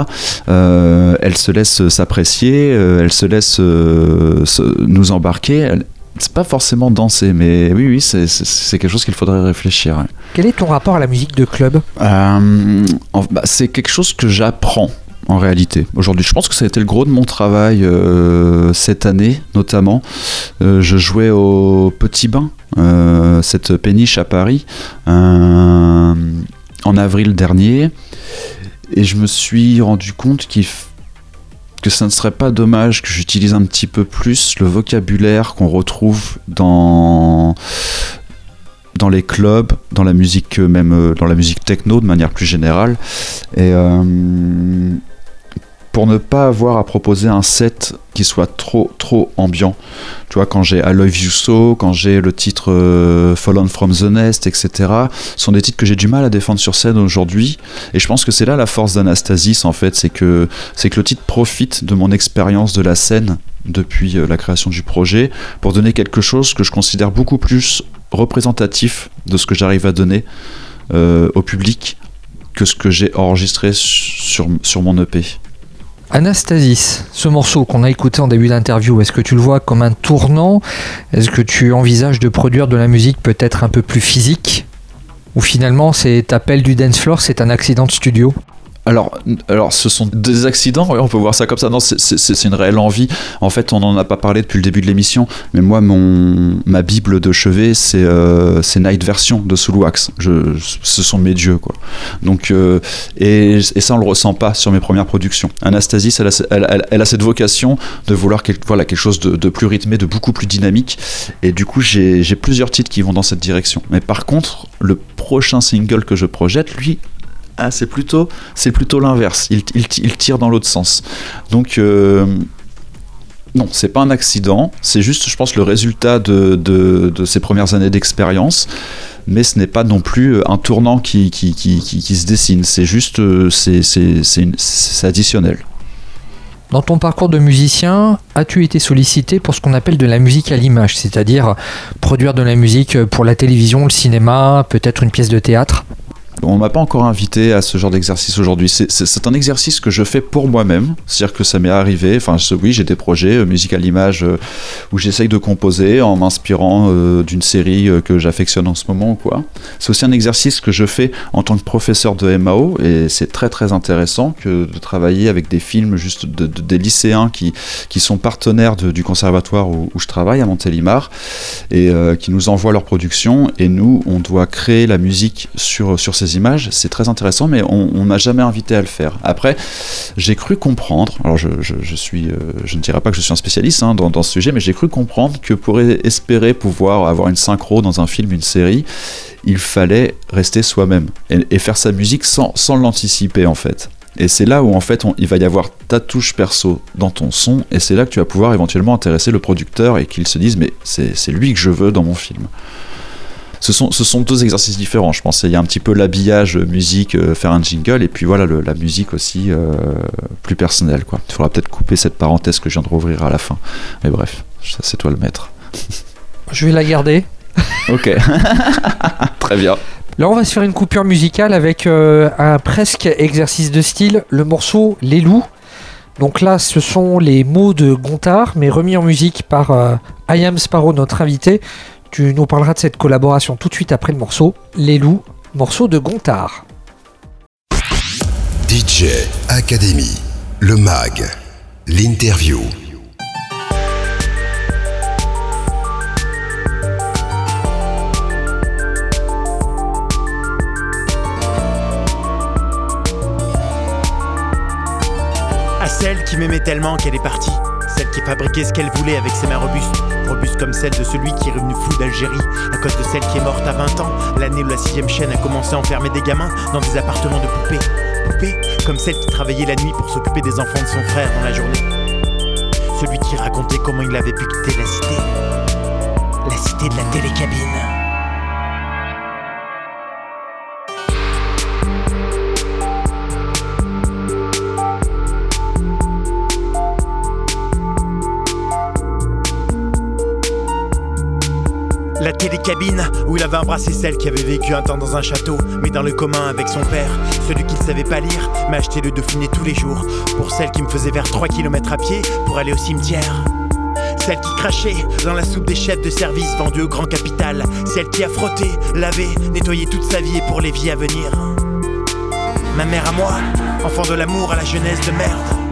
elle se laisse s'apprécier, elle se laisse nous embarquer. c'est pas forcément danser, mais oui, oui, c'est quelque chose qu'il faudrait réfléchir. Quel est ton rapport à la musique de club? Bah, C'est quelque chose que j'apprends en réalité. Aujourd'hui, je pense que ça a été le gros de mon travail euh, cette année, notamment. Euh, je jouais au Petit Bain, euh, cette péniche à Paris, en avril dernier, et je me suis rendu compte que ça ne serait pas dommage que j'utilise un petit peu plus le vocabulaire qu'on retrouve dans dans les clubs, dans la musique même dans la musique techno de manière plus générale pour ne pas avoir à proposer un set qui soit trop trop ambiant. Tu vois, quand j'ai I Love quand j'ai le titre euh, Fallen from the Nest, etc., ce sont des titres que j'ai du mal à défendre sur scène aujourd'hui. Et je pense que c'est là la force d'Anastasis, en fait, c'est que, c'est que le titre profite de mon expérience de la scène depuis euh, la création du projet pour donner quelque chose que je considère beaucoup plus représentatif de ce que j'arrive à donner euh, au public que ce que j'ai enregistré sur, sur mon EP. Anastasis, ce morceau qu'on a écouté en début d'interview, est-ce que tu le vois comme un tournant? Est-ce que tu envisages de produire de la musique peut-être un peu plus physique? Ou finalement, cet appel du dance floor, c'est un accident de studio? Alors, alors, ce sont des accidents, on peut voir ça comme ça. Non, c'est une réelle envie. En fait, on n'en a pas parlé depuis le début de l'émission, mais moi, mon, ma Bible de chevet, c'est euh, Night Version de Suluax. Je, ce sont mes dieux, quoi. Donc, euh, et, et, ça, on le ressent pas sur mes premières productions. Anastasis, elle a, elle, a cette vocation de vouloir voilà, quelque chose de, de, plus rythmé, de beaucoup plus dynamique. Et du coup, j'ai plusieurs titres qui vont dans cette direction. Mais par contre, le prochain single que je projette, lui, ah, c'est plutôt, c'est plutôt l'inverse. Il, tire dans l'autre sens. Donc, euh, non, c'est pas un accident. C'est juste, je pense, le résultat de, de, ces premières années d'expérience. Mais ce n'est pas non plus un tournant qui, qui se dessine. C'est juste, euh, c'est additionnel. Dans ton parcours de musicien, as-tu été sollicité pour ce qu'on appelle de la musique à l'image, c'est-à-dire produire de la musique pour la télévision, le cinéma, peut-être une pièce de théâtre? On m'a pas encore invité à ce genre d'exercice aujourd'hui. C'est un exercice que je fais pour moi-même. C'est-à-dire que ça m'est arrivé. Enfin, oui, j'ai des projets, euh, musique à l'image, euh, où j'essaye de composer en m'inspirant euh, d'une série que j'affectionne en ce moment. quoi. C'est aussi un exercice que je fais en tant que professeur de MAO. Et c'est très, très intéressant que de travailler avec des films juste de, des lycéens qui, qui sont partenaires du conservatoire où, je travaille à Montélimar et qui nous envoient leurs productions. Et nous, on doit créer la musique sur, sur ces images, c'est très intéressant, mais on m'a jamais invité à le faire. Après, j'ai cru comprendre, alors je, suis, euh, je ne dirais pas que je suis un spécialiste hein, dans, ce sujet, mais j'ai cru comprendre que pour espérer pouvoir avoir une synchro dans un film, une série, il fallait rester soi-même et, faire sa musique sans, sans l'anticiper en fait. Et c'est là où en fait il va y avoir ta touche perso dans ton son, et c'est là que tu vas pouvoir éventuellement intéresser le producteur et qu'il se dise mais c'est lui que je veux dans mon film ce sont, ce sont deux exercices différents, je pense. Il y a un petit peu l'habillage musique, euh, faire un jingle, et puis voilà, la musique aussi euh, plus personnelle. Quoi. Il faudra peut-être couper cette parenthèse que je viens de rouvrir à la fin. Mais bref, ça c'est toi le maître. Je vais la garder. ok, *laughs* très bien. Là, on va se faire une coupure musicale avec euh, un presque exercice de style, le morceau Les Loups. Donc là, ce sont les mots de Gontard, mais remis en musique par I Am Sparrow, notre invité. Tu nous parleras de cette collaboration tout de suite après le morceau Les Loups, morceau de Gontard. DJ Academy, le mag, l'interview. À celle qui m'aimait tellement qu'elle est partie celle qui fabriquait ce qu'elle voulait avec ses mains robustes, robustes comme celle de celui qui est revenu fou d'Algérie, à cause de celle qui est morte à 20 ans, l'année où la sixième chaîne a commencé à enfermer des gamins dans des appartements de poupées. Poupées comme celle qui travaillait la nuit pour s'occuper des enfants de son frère dans la journée. Celui qui racontait comment il avait pu quitter la cité. La cité de la télécabine. La télécabine où il avait embrassé celle qui avait vécu un temps dans un château, mais dans le commun avec son père. Celui qui ne savait pas lire m'a acheté le Dauphiné tous les jours. Pour celle qui me faisait vers 3 km à pied pour aller au cimetière. Celle qui crachait dans la soupe des chefs de service vendus au grand capital. Celle qui a frotté, lavé, nettoyé toute sa vie et pour les vies à venir. Ma mère à moi, enfant de l'amour à la jeunesse de merde.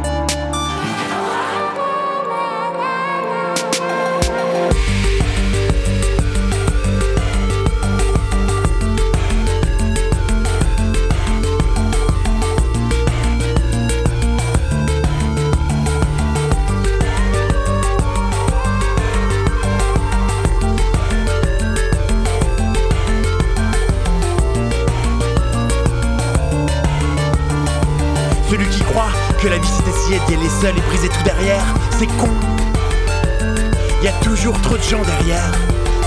Que la vie c'est d'essayer d'y aller seul et briser tout derrière. C'est con. Y a toujours trop de gens derrière.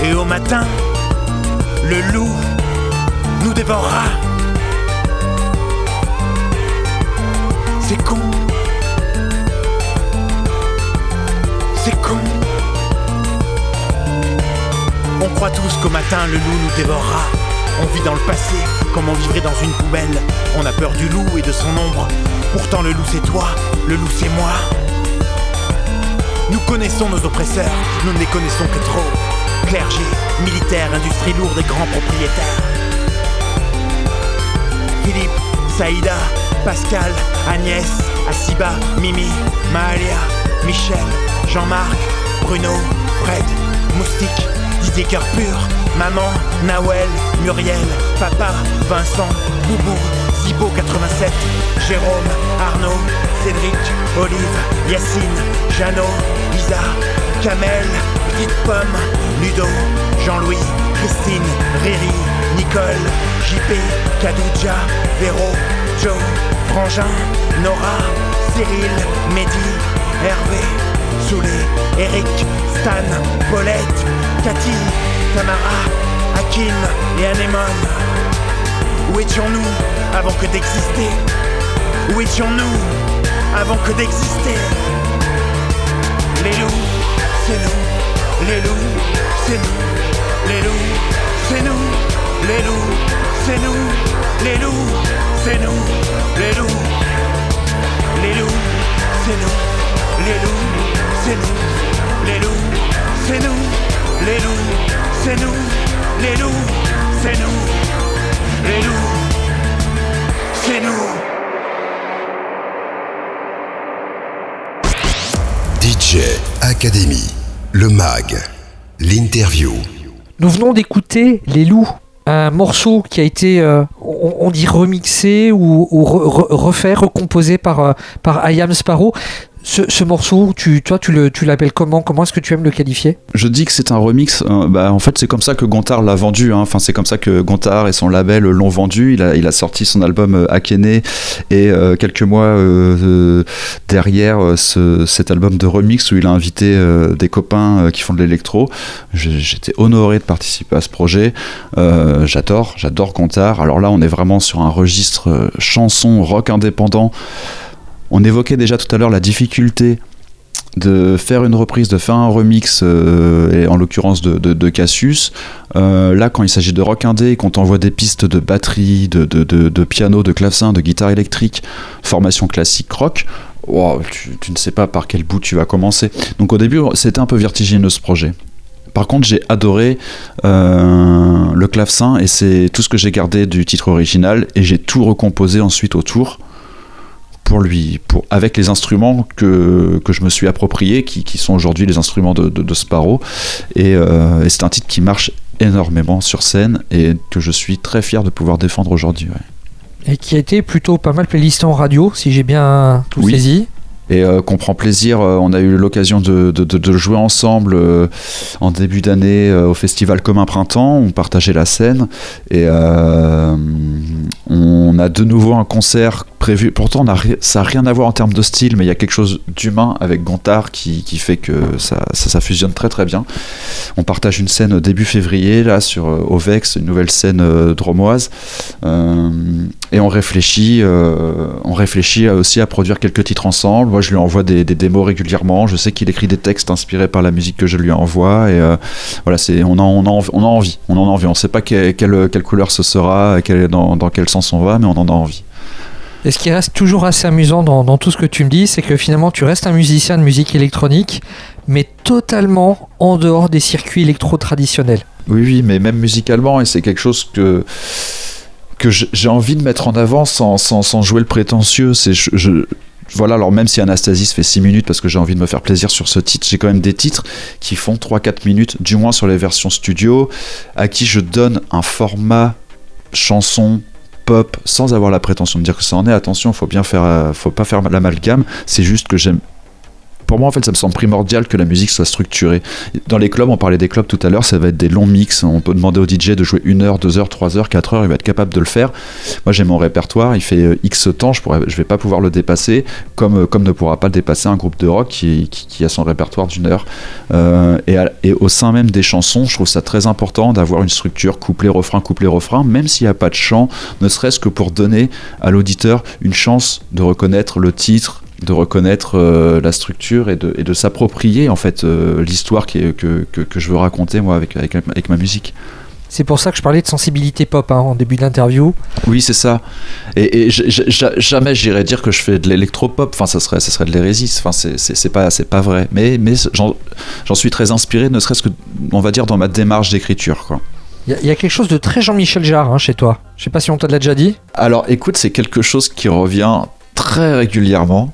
Et au matin, le loup nous dévorera. C'est con. C'est con. On croit tous qu'au matin le loup nous dévorera. On vit dans le passé comme on vivrait dans une poubelle. On a peur du loup et de son ombre. Pourtant le loup c'est toi, le loup c'est moi. Nous connaissons nos oppresseurs, nous ne les connaissons que trop. Clergé, militaire, industrie lourde et grands propriétaires. Philippe, Saïda, Pascal, Agnès, Asiba, Mimi, Mahalia, Michel, Jean-Marc, Bruno, Fred, Moustique, Didier Cœur Pur, Maman, Nawel, Muriel, Papa, Vincent, Boubou, Zibo 87, Jérôme, Arnaud, Cédric, Olive, Yacine, Jeannot, Lisa, Kamel, Petite Pomme, Ludo, Jean-Louis, Christine, Riri, Nicole, JP, Kadouja, Véro, Joe, Frangin, Nora, Cyril, Mehdi, Hervé, Soulé, Eric, Stan, Paulette, Cathy, Tamara, Hakim et Anémone. Où étions-nous avant que d'exister Où étions-nous avant que d'exister Les loups, c'est nous. Les loups, c'est nous. Les loups, c'est nous. Les loups, c'est nous. Les loups, c'est nous. Les loups. Les loups, c'est nous. Les loups, c'est nous. Les loups, c'est nous. Les loups, c'est nous. Les loups, c'est nous. Les loups, c'est nous. DJ Academy, le mag, l'interview. Nous venons d'écouter Les Loups, un morceau qui a été, euh, on, on dit remixé ou, ou re- re- refait, recomposé par, euh, par I Am Sparrow. Ce, ce morceau, tu, toi, tu le- tu l'appelles comment? Comment est-ce que tu aimes le qualifier? Je dis que c'est un remix. euh, bah, en fait, c'est comme ça que Gontard l'a vendu. hein. Enfin, c'est comme ça que Gontard et son label l'ont vendu. Il a, sorti son album euh, et euh, quelques mois euh, derrière ce- cet album de remix où il a invité des copains qui font de l'électro. J'étais honoré de participer à ce projet. J'adore, j'adore Gontard. Alors là, on est vraiment sur un registre chanson rock indépendant. On évoquait déjà tout à l'heure la difficulté de faire une reprise, de faire un remix, euh, et en l'occurrence de, Cassius. Euh, là, quand il s'agit de rock indé, et qu'on t'envoie des pistes de batterie, de, piano, de clavecin, de guitare électrique, formation classique rock, tu ne sais pas par quel bout tu vas commencer. Donc au début, c'était un peu vertigineux ce projet. Par contre, j'ai adoré euh, le clavecin et c'est tout ce que j'ai gardé du titre original et j'ai tout recomposé ensuite autour pour lui, pour, avec les instruments que, que je me suis appropriés, qui, qui sont aujourd'hui les instruments de, de, de Sparrow. Et, euh, et c'est un titre qui marche énormément sur scène et que je suis très fier de pouvoir défendre aujourd'hui. ouais. Et qui a été plutôt pas mal playlisté en radio, si j'ai bien tout Oui. saisi. Et euh, qu'on prend plaisir, euh, on a eu l'occasion de, jouer ensemble euh, en début d'année au festival Commun Printemps, on partageait la scène et on a de nouveau un concert prévu. Pourtant, on a ça n'a rien à voir en termes de style, mais il y a quelque chose d'humain avec Gontard qui, fait que ça, fusionne très très bien. On partage une scène début février là sur Ovex, une nouvelle scène dromoise, et on réfléchit, euh, on réfléchit aussi à produire quelques titres ensemble. Moi, je lui envoie des, des démos régulièrement. Je sais qu'il écrit des textes inspirés par la musique que je lui envoie, et euh, voilà, c'est on a, on a envie, on a envie, on en a envie. On sait pas que- quelle, quelle couleur ce sera, dans, dans quel sens on va, mais on en a envie. Et ce qui reste toujours assez amusant dans, dans tout ce que tu me dis, c'est que finalement tu restes un musicien de musique électronique, mais totalement en dehors des circuits électro traditionnels. Oui, oui, mais même musicalement, et c'est quelque chose que que j'ai envie de mettre en avant sans, sans, jouer le prétentieux. C'est je, voilà, alors même si Anastasis fait 6 minutes parce que j'ai envie de me faire plaisir sur ce titre, j'ai quand même des titres qui font 3-4 minutes, du moins sur les versions studio, à qui je donne un format chanson pop sans avoir la prétention de dire que ça en est. Attention, faut bien faire, euh, faut pas faire l'amalgame. C'est juste que j'aime pour moi, en fait, ça me semble primordial que la musique soit structurée. Dans les clubs, on parlait des clubs tout à l'heure, ça va être des longs mix. On peut demander au DJ de jouer une heure, deux heures, trois heures, quatre heures, il va être capable de le faire. Moi, j'ai mon répertoire, il fait euh, X temps, je ne vais pas pouvoir le dépasser, comme, euh, comme ne pourra pas le dépasser un groupe de rock qui, qui, a son répertoire d'une heure. Euh, et, et, au sein même des chansons, je trouve ça très important d'avoir une structure couplet, refrain, couplet, refrain, même s'il n'y a pas de chant, ne serait-ce que pour donner à l'auditeur une chance de reconnaître le titre, de reconnaître euh, la structure et de, et de s'approprier en fait euh, l'histoire que, que, que, je veux raconter moi avec, avec, avec ma musique. C'est pour ça que je parlais de sensibilité pop hein, en début d'interview. Oui, c'est ça. Et, et jamais j'irais dire que je fais de l'électropop. Enfin, ça serait, ça serait de l'hérésie. Enfin, c'est pas, c'est pas vrai. Mais, mais j'en suis très inspiré, ne serait-ce que, on va dire, dans ma démarche d'écriture. Il y, a quelque chose de très Jean-Michel Jarre hein, chez toi. Je sais pas si on t'a déjà dit. Alors, écoute, c'est quelque chose qui revient très régulièrement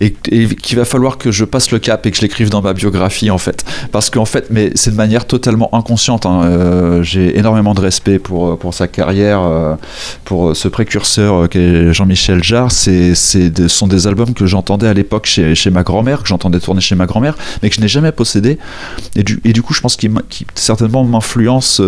et, qu'il va falloir que je passe le cap et que je l'écrive dans ma biographie en fait. Parce qu'en fait, mais c'est de manière totalement inconsciente. Hein. Euh, j'ai énormément de respect pour, pour sa carrière, euh, pour ce précurseur euh, qu'est Jean-Michel Jarre. C'est, ce sont des albums que j'entendais à l'époque chez, chez ma grand-mère, que j'entendais tourner chez ma grand-mère, mais que je n'ai jamais possédé. Et du, et du coup, je pense qu'il, certainement m'influence,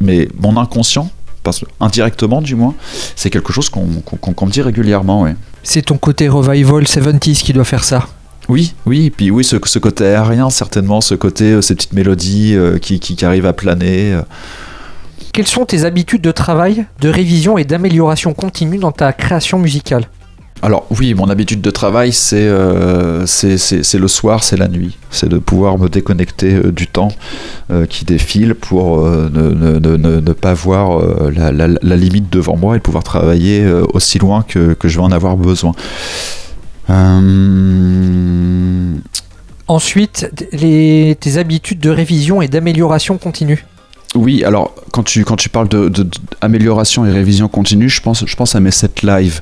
mais mon inconscient parce, indirectement du moins, c'est quelque chose qu'on me dit régulièrement. Ouais. C'est ton côté revival 70s qui doit faire ça oui, oui, puis oui, ce, ce, côté aérien, certainement, ce côté, euh, ces petites mélodies euh, qui, qui, arrivent à planer. Euh. Quelles sont tes habitudes de travail, de révision et d'amélioration continue dans ta création musicale? Alors oui, mon habitude de travail, c'est euh, le soir, c'est la nuit. C'est de pouvoir me déconnecter euh, du temps euh, qui défile pour ne, pas voir la, limite devant moi et pouvoir travailler aussi loin que, que, je vais en avoir besoin. Ensuite, les, tes habitudes de révision et d'amélioration continue. Oui, alors quand tu, quand tu parles d'amélioration de, et révision continue, je pense, je pense à mes sets live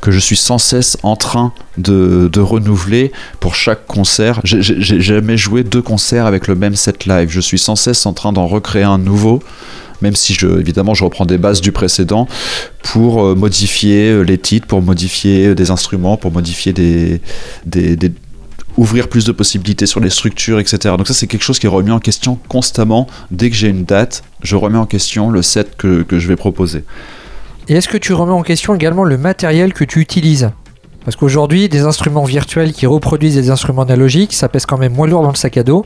que je suis sans cesse en train de, de renouveler pour chaque concert. J'ai jamais joué deux concerts avec le même set live. Je suis sans cesse en train d'en recréer un nouveau même si je, évidemment je reprends des bases du précédent pour euh, modifier euh, les titres, pour modifier euh, des instruments, pour modifier des, des, ouvrir plus de possibilités sur les structures, etc. Donc ça c'est quelque chose qui est remis en question constamment. Dès que j'ai une date, je remets en question le set que, que je vais proposer. Et est-ce que tu remets en question également le matériel que tu utilises? Parce qu'aujourd'hui, des instruments virtuels qui reproduisent des instruments analogiques, ça pèse quand même moins lourd dans le sac à dos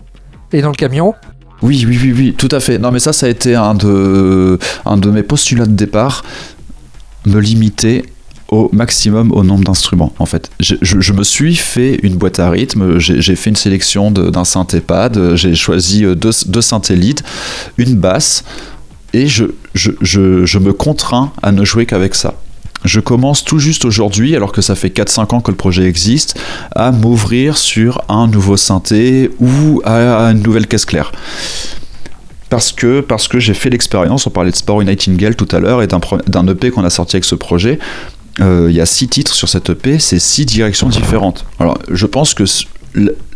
et dans le camion. Oui, oui, oui, oui, tout à fait. Non, mais ça, ça a été un de, un de mes postulats de départ, me limiter au maximum au nombre d'instruments en fait. Je, me suis fait une boîte à rythme, j'ai fait une sélection d'un synthépad, j'ai choisi euh, deux, deux synthélites, une basse, et je, je, me contrains à ne jouer qu'avec ça. Je commence tout juste aujourd'hui, alors que ça fait 4-5 ans que le projet existe, à m'ouvrir sur un nouveau synthé ou à une nouvelle caisse claire parce que, parce que j'ai fait l'expérience, on parlait de Sport Nightingale tout à l'heure et d'un EP qu'on a sorti avec ce projet, il y a six titres sur cette EP, c'est six directions différentes. Alors, je pense que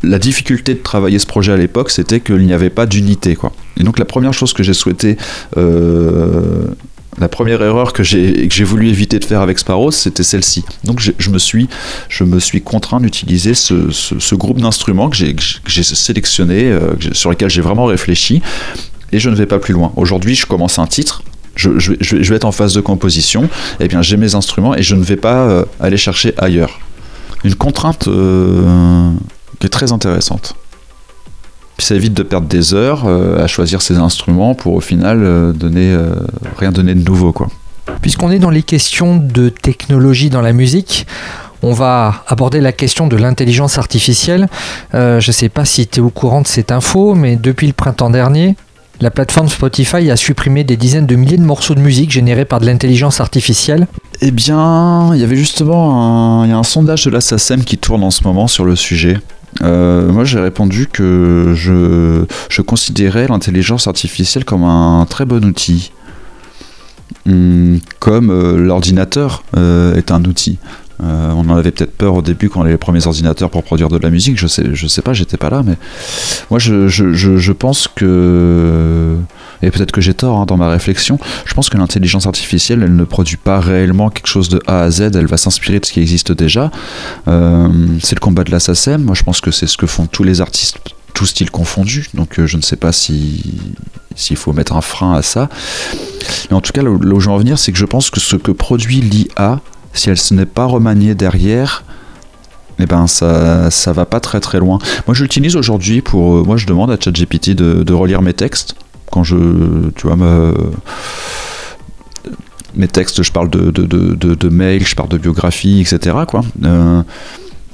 la difficulté de travailler ce projet à l'époque, c'était qu'il n'y avait pas d'unité, quoi. Et donc, la première chose que j'ai souhaité. Euh, la première erreur que j'ai voulu éviter de faire avec Sparrow, c'était celle-ci. Donc je me, suis, je me suis contraint d'utiliser ce, ce, groupe d'instruments que j'ai sélectionné, euh, sur lesquels j'ai vraiment réfléchi, et je ne vais pas plus loin. Aujourd'hui, je commence un titre, je, vais être en phase de composition, et eh bien j'ai mes instruments et je ne vais pas euh, aller chercher ailleurs. Une contrainte euh, qui est très intéressante. Puis ça évite de perdre des heures euh, à choisir ses instruments pour au final donner, rien donner de nouveau. quoi. Puisqu'on est dans les questions de technologie dans la musique, on va aborder la question de l'intelligence artificielle. je ne sais pas si tu es au courant de cette info, mais depuis le printemps dernier, la plateforme Spotify a supprimé des dizaines de milliers de morceaux de musique générés par de l'intelligence artificielle. Eh bien, il y avait justement un, sondage de la qui tourne en ce moment sur le sujet. Euh, moi, j'ai répondu que je, je considérais l'intelligence artificielle comme un très bon outil. Hmm, comme euh, l'ordinateur euh, est un outil. Euh, on en avait peut-être peur au début quand on avait les premiers ordinateurs pour produire de la musique. Je sais, je sais pas, j'étais pas là, mais moi je, je, je, pense que et peut-être que j'ai tort hein, dans ma réflexion, je pense que l'intelligence artificielle, elle ne produit pas réellement quelque chose de A à Z, elle va s'inspirer de ce qui existe déjà. Euh, c'est le combat de la SACEM, moi je pense que c'est ce que font tous les artistes, tous styles confondus, donc euh, je ne sais pas si s'il faut mettre un frein à ça. Mais en tout cas, là où je veux en venir, c'est que je pense que ce que produit l'IA, si elle ne n'est pas remaniée derrière, eh ben ça, ça va pas très très loin. Moi je l'utilise aujourd'hui pour. Euh, moi je demande à ChatGPT de, relire mes textes. Quand je. Tu vois, me, mes textes, je parle de, de, de, de, mails, je parle de biographie, etc. Quoi. Euh,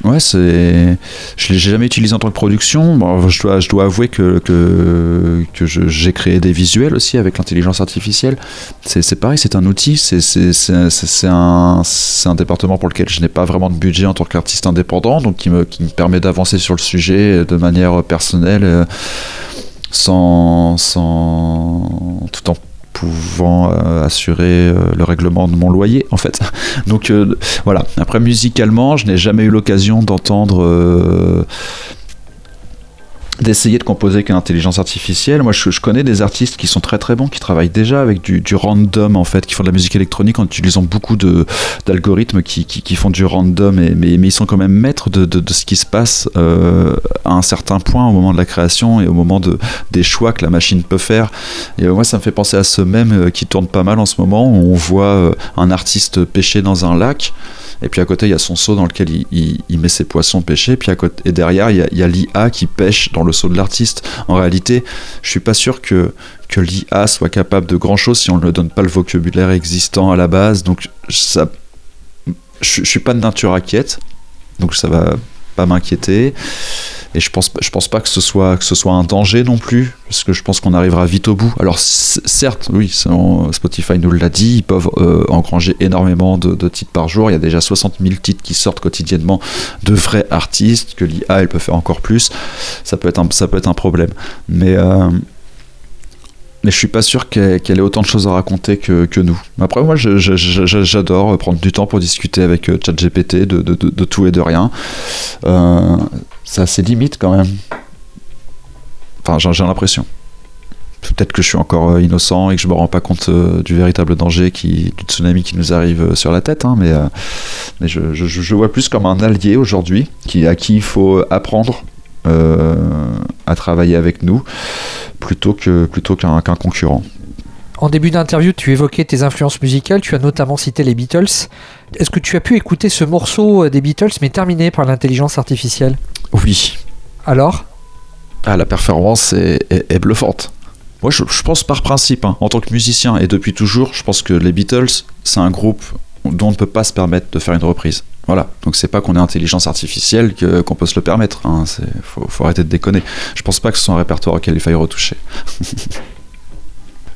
Ouais, c'est. Je l'ai jamais utilisé en tant que production. Bon, je, dois, je dois avouer que, que, j'ai créé des visuels aussi avec l'intelligence artificielle. C'est pareil, c'est un outil, c'est un, un département pour lequel je n'ai pas vraiment de budget en tant qu'artiste indépendant, donc qui me, qui me permet d'avancer sur le sujet de manière personnelle. Euh, sans, sans tout en pouvant euh, assurer euh, le règlement de mon loyer en fait. *laughs* Donc euh, voilà, après musicalement, je n'ai jamais eu l'occasion d'entendre d'essayer de composer avec une intelligence artificielle. Moi, je, connais des artistes qui sont très très bons, qui travaillent déjà avec du, random en fait, qui font de la musique électronique en utilisant beaucoup d'algorithmes qui, qui, font du random, et, mais, mais, ils sont quand même maîtres de, de, ce qui se passe euh, à un certain point au moment de la création et au moment de, des choix que la machine peut faire. Et euh, moi, ça me fait penser à ce même euh, qui tourne pas mal en ce moment, où on voit un artiste pêcher dans un lac. Et puis à côté, il y a son seau dans lequel il, met ses poissons pêchés. Puis à et derrière, il y a, l'IA qui pêche dans le seau de l'artiste. En réalité, je suis pas sûr que, que l'IA soit capable de grand chose si on ne donne pas le vocabulaire existant à la base. Donc ça, je, je suis pas de nature inquiète. Donc ça va pas m'inquiéter. Et je pense, pense pas que ce, soit, un danger non plus, parce que je pense qu'on arrivera vite au bout. Alors certes, oui, Spotify nous l'a dit, ils peuvent euh, engranger énormément de, titres par jour. Il y a déjà 60 000 titres qui sortent quotidiennement de vrais artistes, que l'IA, elle peut faire encore plus. Ça peut être un, ça peut être un problème. Mais... Euh, mais je suis pas sûr qu'elle ait autant de choses à raconter que, nous. Après, moi, j'adore prendre du temps pour discuter avec euh, ChatGPT de, de, tout et de rien. Euh, ça a ses limites quand même. Enfin, j'ai l'impression. Peut-être que je suis encore euh, innocent et que je me rends pas compte du véritable danger qui, du tsunami qui nous arrive sur la tête, hein, mais, mais je, je, vois plus comme un allié aujourd'hui à qui il faut apprendre à travailler avec nous plutôt que plutôt qu'un concurrent. En début d'interview, tu évoquais tes influences musicales, tu as notamment cité les Beatles. Est-ce que tu as pu écouter ce morceau euh, des Beatles mais terminé par l'intelligence artificielle? Oui. Alors? Ah, La performance est, bluffante. Moi, je, pense par principe, hein, en tant que musicien et depuis toujours, je pense que les Beatles, c'est un groupe dont on ne peut pas se permettre de faire une reprise. Voilà, donc c'est pas qu'on ait intelligence artificielle qu'on peut se le permettre. Hein. faut, arrêter de déconner. Je pense pas que ce soit un répertoire auquel il faille retoucher.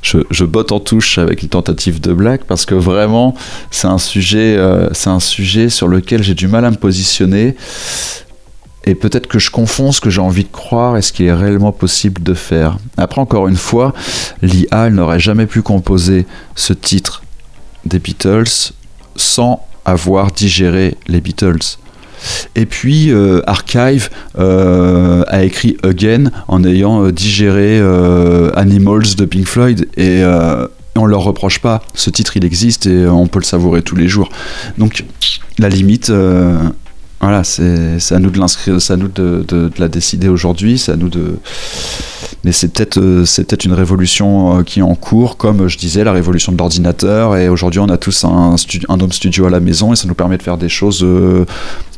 je, botte en touche avec une tentative de blague parce que vraiment c'est un sujet, euh, c'est un sujet sur lequel j'ai du mal à me positionner. Et peut-être que je confonds ce que j'ai envie de croire et ce qui est réellement possible de faire. Après, encore une fois, l'IA n'aurait jamais pu composer ce titre des Beatles sans avoir digéré les Beatles. Et puis euh, Archive euh, a écrit Again en ayant euh, digéré Animals de Pink Floyd et on leur reproche pas. Ce titre il existe et on peut le savourer tous les jours. Donc la limite, voilà, c'est à nous de l'inscrire, c'est à nous de, de, la décider aujourd'hui, c'est à nous de. Mais c'est peut-être euh, c'est peut-être une révolution euh, qui est en cours, comme je disais, la révolution de l'ordinateur. Et aujourd'hui, on a tous un, un home studio à la maison et ça nous permet de faire des choses euh,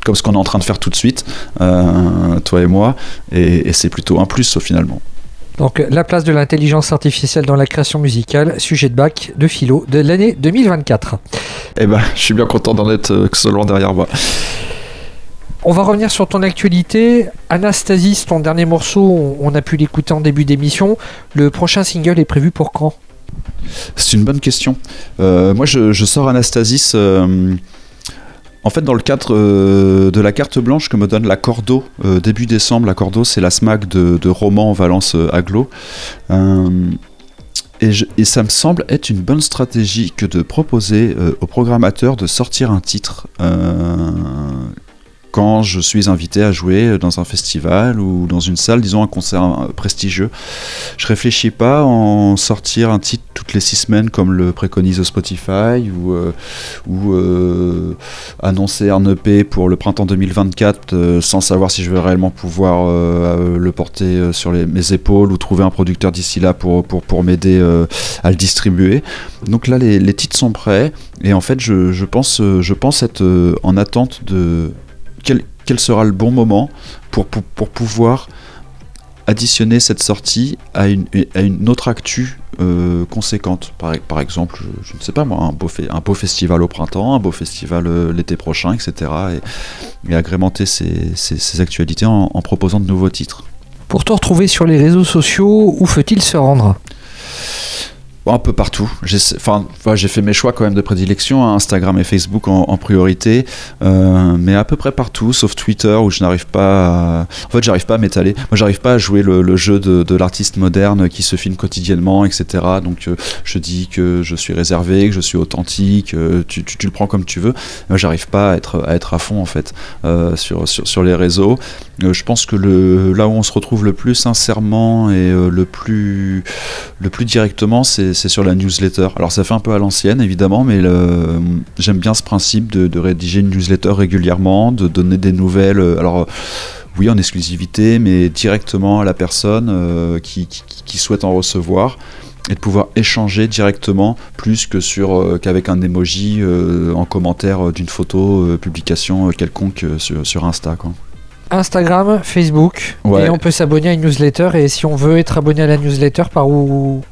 comme ce qu'on est en train de faire tout de suite, toi et moi. Et, et c'est plutôt un plus finalement. Donc la place de l'intelligence artificielle dans la création musicale, sujet de bac de philo de l'année 2024. Eh ben, je suis bien content d'en être seulement derrière moi. On va revenir sur ton actualité. Anastasis, ton dernier morceau, on a pu l'écouter en début d'émission. Le prochain single est prévu pour quand? C'est une bonne question. Euh, moi, je, sors Anastasis. Euh, en fait, dans le cadre euh, de la carte blanche que me donne la Cordo début décembre, la Cordo, c'est la SMAC de, Roman Valence Aglo. Et, et, ça me semble être une bonne stratégie que de proposer aux programmateurs de sortir un titre quand je suis invité à jouer dans un festival ou dans une salle, disons un concert prestigieux. Je réfléchis pas à en sortir un titre toutes les six semaines comme le préconise Spotify ou, euh, euh, annoncer un EP pour le printemps 2024 euh, sans savoir si je vais réellement pouvoir le porter sur mes épaules ou trouver un producteur d'ici là pour, m'aider à le distribuer. Donc là, les, titres sont prêts et en fait, je pense être en attente de quel, sera le bon moment pour, pouvoir additionner cette sortie à une, autre actu euh, conséquente? Par, exemple, je, ne sais pas moi, un beau, festival au printemps, un beau festival euh, l'été prochain, etc. Et, agrémenter ces, ces, actualités en, en, proposant de nouveaux titres. Pour te retrouver sur les réseaux sociaux, où faut-il se rendre? Un peu partout. J'ai enfin, j'ai fait mes choix quand même de prédilection, hein, Instagram et Facebook en, priorité, euh, mais à peu près partout, sauf Twitter où je n'arrive pas à... En fait, j'arrive pas à m'étaler. Moi, j'arrive pas à jouer le, jeu de, l'artiste moderne qui se filme quotidiennement, etc. Donc, euh, je dis que je suis réservé, que je suis authentique, euh, tu, le prends comme tu veux. Moi, j'arrive pas à être, à fond, en fait, sur, les réseaux. je pense que là où on se retrouve le plus sincèrement et le plus directement, c'est c'est sur la newsletter. Alors ça fait un peu à l'ancienne évidemment, mais j'aime bien ce principe de, rédiger une newsletter régulièrement, de donner des nouvelles. Euh, alors oui en exclusivité, mais directement à la personne euh, qui, souhaite en recevoir et de pouvoir échanger directement plus que sur euh, qu'avec un emoji en commentaire d'une photo publication quelconque sur, sur Insta quoi. Instagram, Facebook, et on peut s'abonner à une newsletter. Et si on veut être abonné à la newsletter, par où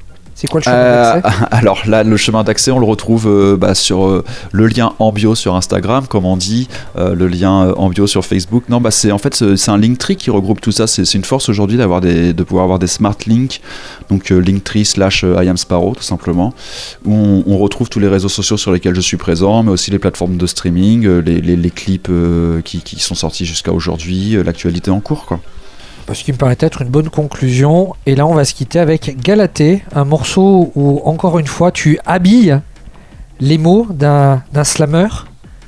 c'est quoi le chemin euh, d'accès? *laughs* Alors là, le chemin d'accès, on le retrouve euh, bah, sur euh, le lien en bio sur Instagram, comme on dit, le lien en bio sur Facebook. Non, bah, c'est en fait c'est un Linktree qui regroupe tout ça. C'est une force aujourd'hui d'avoir des, de pouvoir avoir des smart links, donc Linktree slash I am Sparrow tout simplement, où on, retrouve tous les réseaux sociaux sur lesquels je suis présent, mais aussi les plateformes de streaming, les, les, clips qui, qui, sont sortis jusqu'à aujourd'hui, l'actualité en cours, quoi ce qui me paraît être une bonne conclusion. Et là, on va se quitter avec Galatée, un morceau où, encore une fois, tu habilles les mots d'un slammer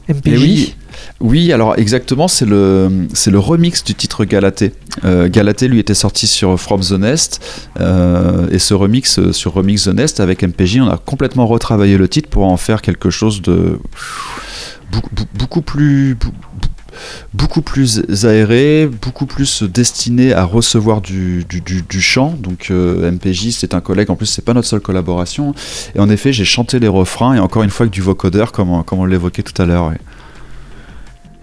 MPJ. Oui. Oui, alors exactement, c'est le, c'est le remix du titre Galatée. Euh, Galatée, lui, était sorti sur From the Nest, euh, et ce remix euh, sur Remix the Nest avec MPJ, on a complètement retravaillé le titre pour en faire quelque chose de beaucoup, beaucoup plus, plus aéré, beaucoup plus destiné à recevoir du, du, chant. Donc euh, MPJ, c'est un collègue, en plus c'est pas notre seule collaboration. Et en effet, j'ai chanté les refrains et encore une fois avec du vocodeur, comme, comme on l'évoquait tout à l'heure. Et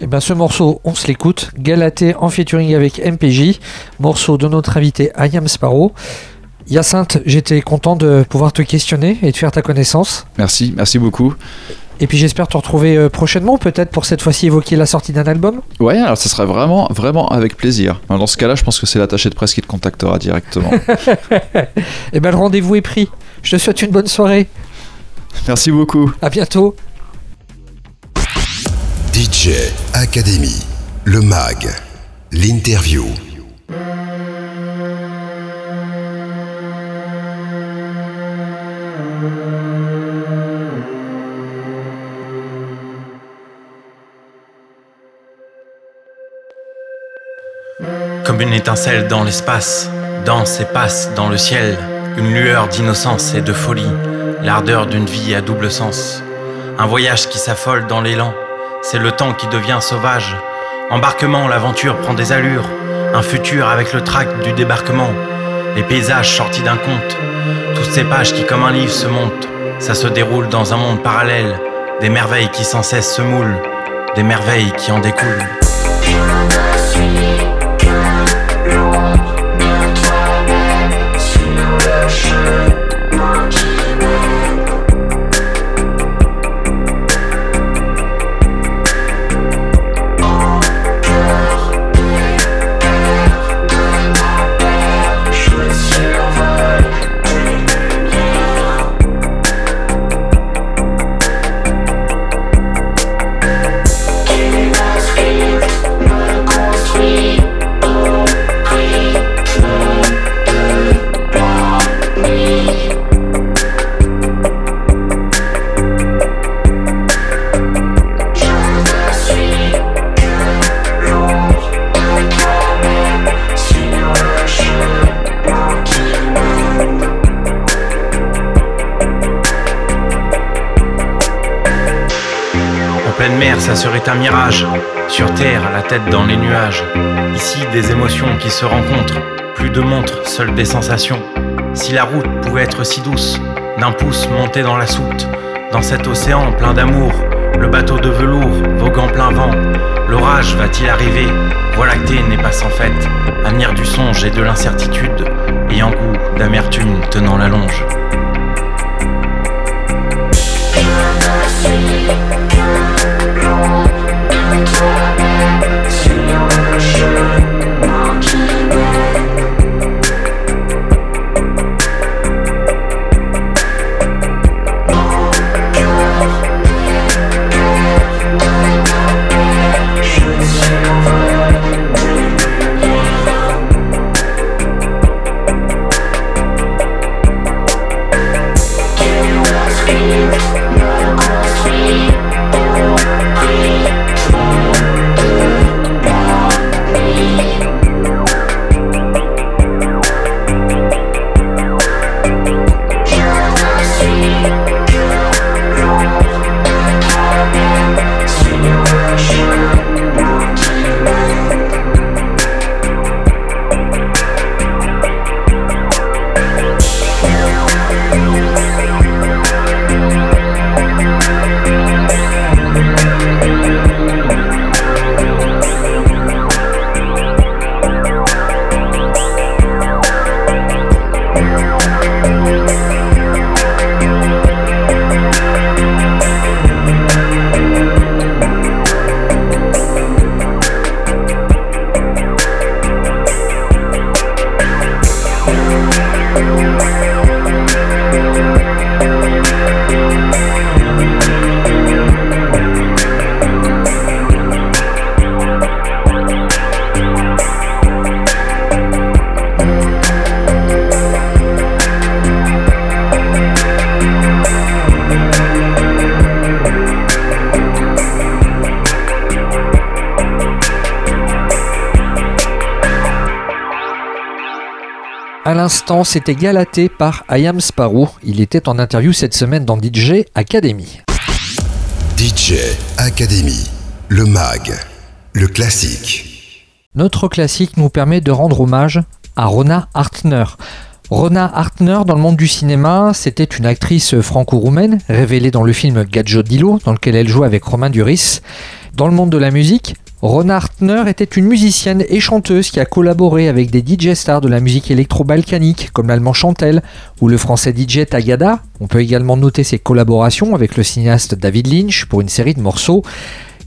eh ben ce morceau, on se l'écoute. Galaté en featuring avec MPJ, morceau de notre invité Ayam Sparrow. Yacinthe, j'étais content de pouvoir te questionner et de faire ta connaissance. Merci, merci beaucoup. Et puis j'espère te retrouver euh, prochainement, peut-être pour cette fois-ci évoquer la sortie d'un album. Ouais, alors ça serait vraiment, vraiment avec plaisir. Dans ce cas-là, je pense que c'est l'attaché de presse qui te contactera directement. Et *laughs* eh ben le rendez-vous est pris. Je te souhaite une bonne soirée. Merci beaucoup. À bientôt. DJ Academy, le mag, l'interview. Une étincelle dans l'espace, danse et passe dans le ciel, une lueur d'innocence et de folie, l'ardeur d'une vie à double sens. Un voyage qui s'affole dans l'élan, c'est le temps qui devient sauvage. Embarquement, l'aventure prend des allures, un futur avec le trac du débarquement, les paysages sortis d'un conte, toutes ces pages qui comme un livre se montent, ça se déroule dans un monde parallèle, des merveilles qui sans cesse se moulent, des merveilles qui en découlent. Ça serait un mirage. Sur terre, la tête dans les nuages. Ici, des émotions qui se rencontrent. Plus de montres, seules des sensations. Si la route pouvait être si douce, d'un pouce monté dans la soute, dans cet océan plein d'amour, le bateau de velours voguant plein vent, l'orage va-t-il arriver? Voie lactée n'est pas sans fête, avenir du songe et de l'incertitude, ayant goût d'amertume tenant la longe. She l'instant, c'était Galaté par Ayam Sparrow. Il était en interview cette semaine dans DJ Academy. DJ Academy, le mag, le classique. Notre classique nous permet de rendre hommage à Rona Hartner. Rona Hartner, dans le monde du cinéma, c'était une actrice franco-roumaine, révélée dans le film Gadjo dans lequel elle joue avec Romain Duris. Dans le monde de la musique, Rona Hartner était une musicienne et chanteuse qui a collaboré avec des DJ stars de la musique électro-balkanique comme l'allemand Chantel ou le français DJ Tagada. On peut également noter ses collaborations avec le cinéaste David Lynch pour une série de morceaux.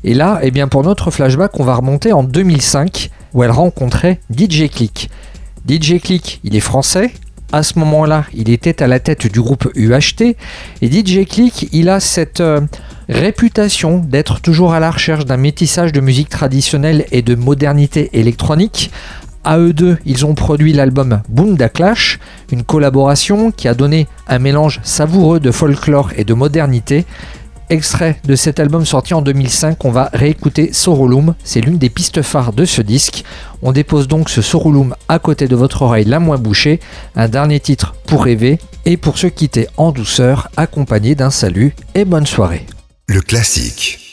Et là, eh bien pour notre flashback, on va remonter en 2005 où elle rencontrait DJ Click. DJ Click, il est français, à ce moment-là, il était à la tête du groupe UHT et DJ Click, il a cette euh, réputation d'être toujours à la recherche d'un métissage de musique traditionnelle et de modernité électronique. À eux deux, ils ont produit l'album Bunda Clash, une collaboration qui a donné un mélange savoureux de folklore et de modernité. Extrait de cet album sorti en 2005, on va réécouter Sorulum, c'est l'une des pistes phares de ce disque. On dépose donc ce Sorulum à côté de votre oreille la moins bouchée, un dernier titre pour rêver et pour se quitter en douceur, accompagné d'un salut et bonne soirée. Le classique.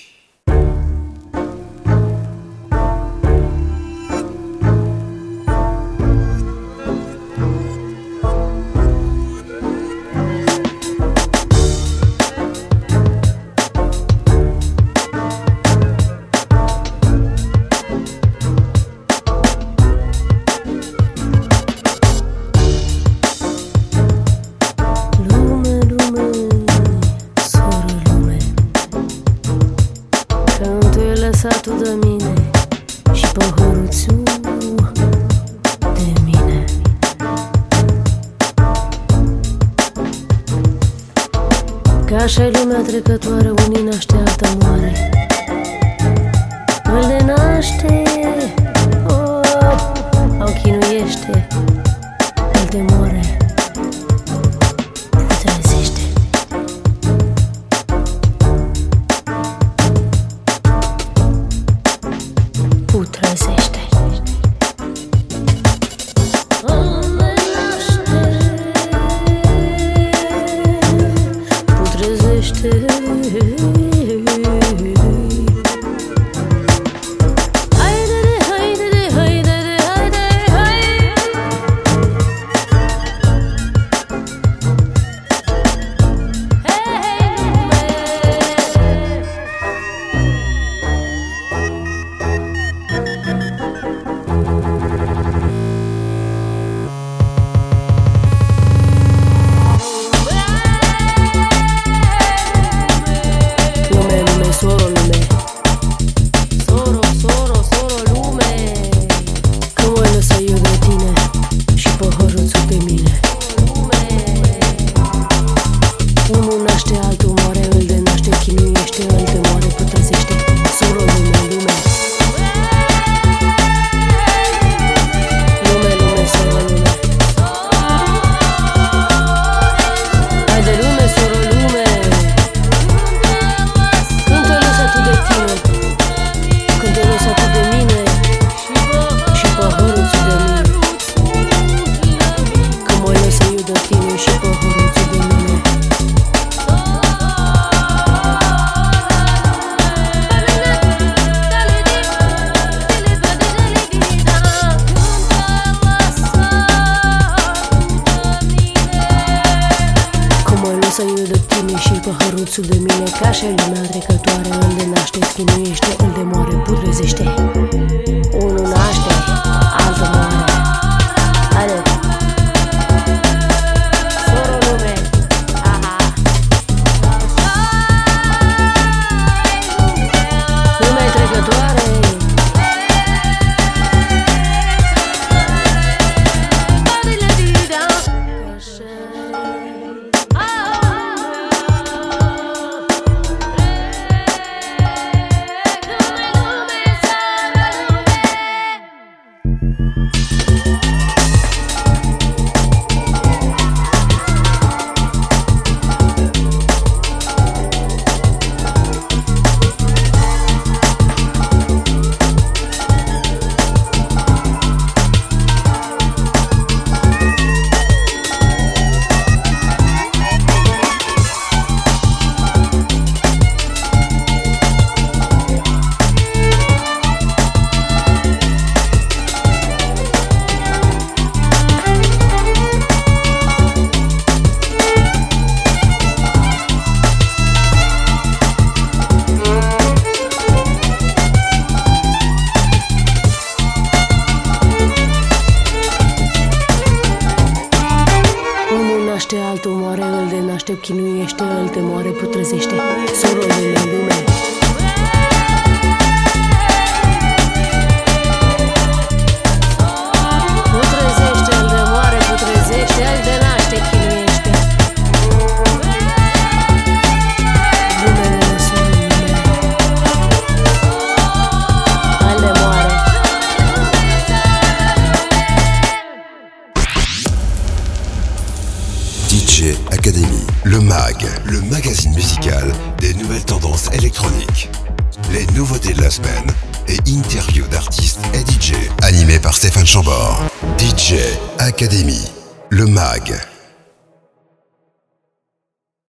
Смотрит отвары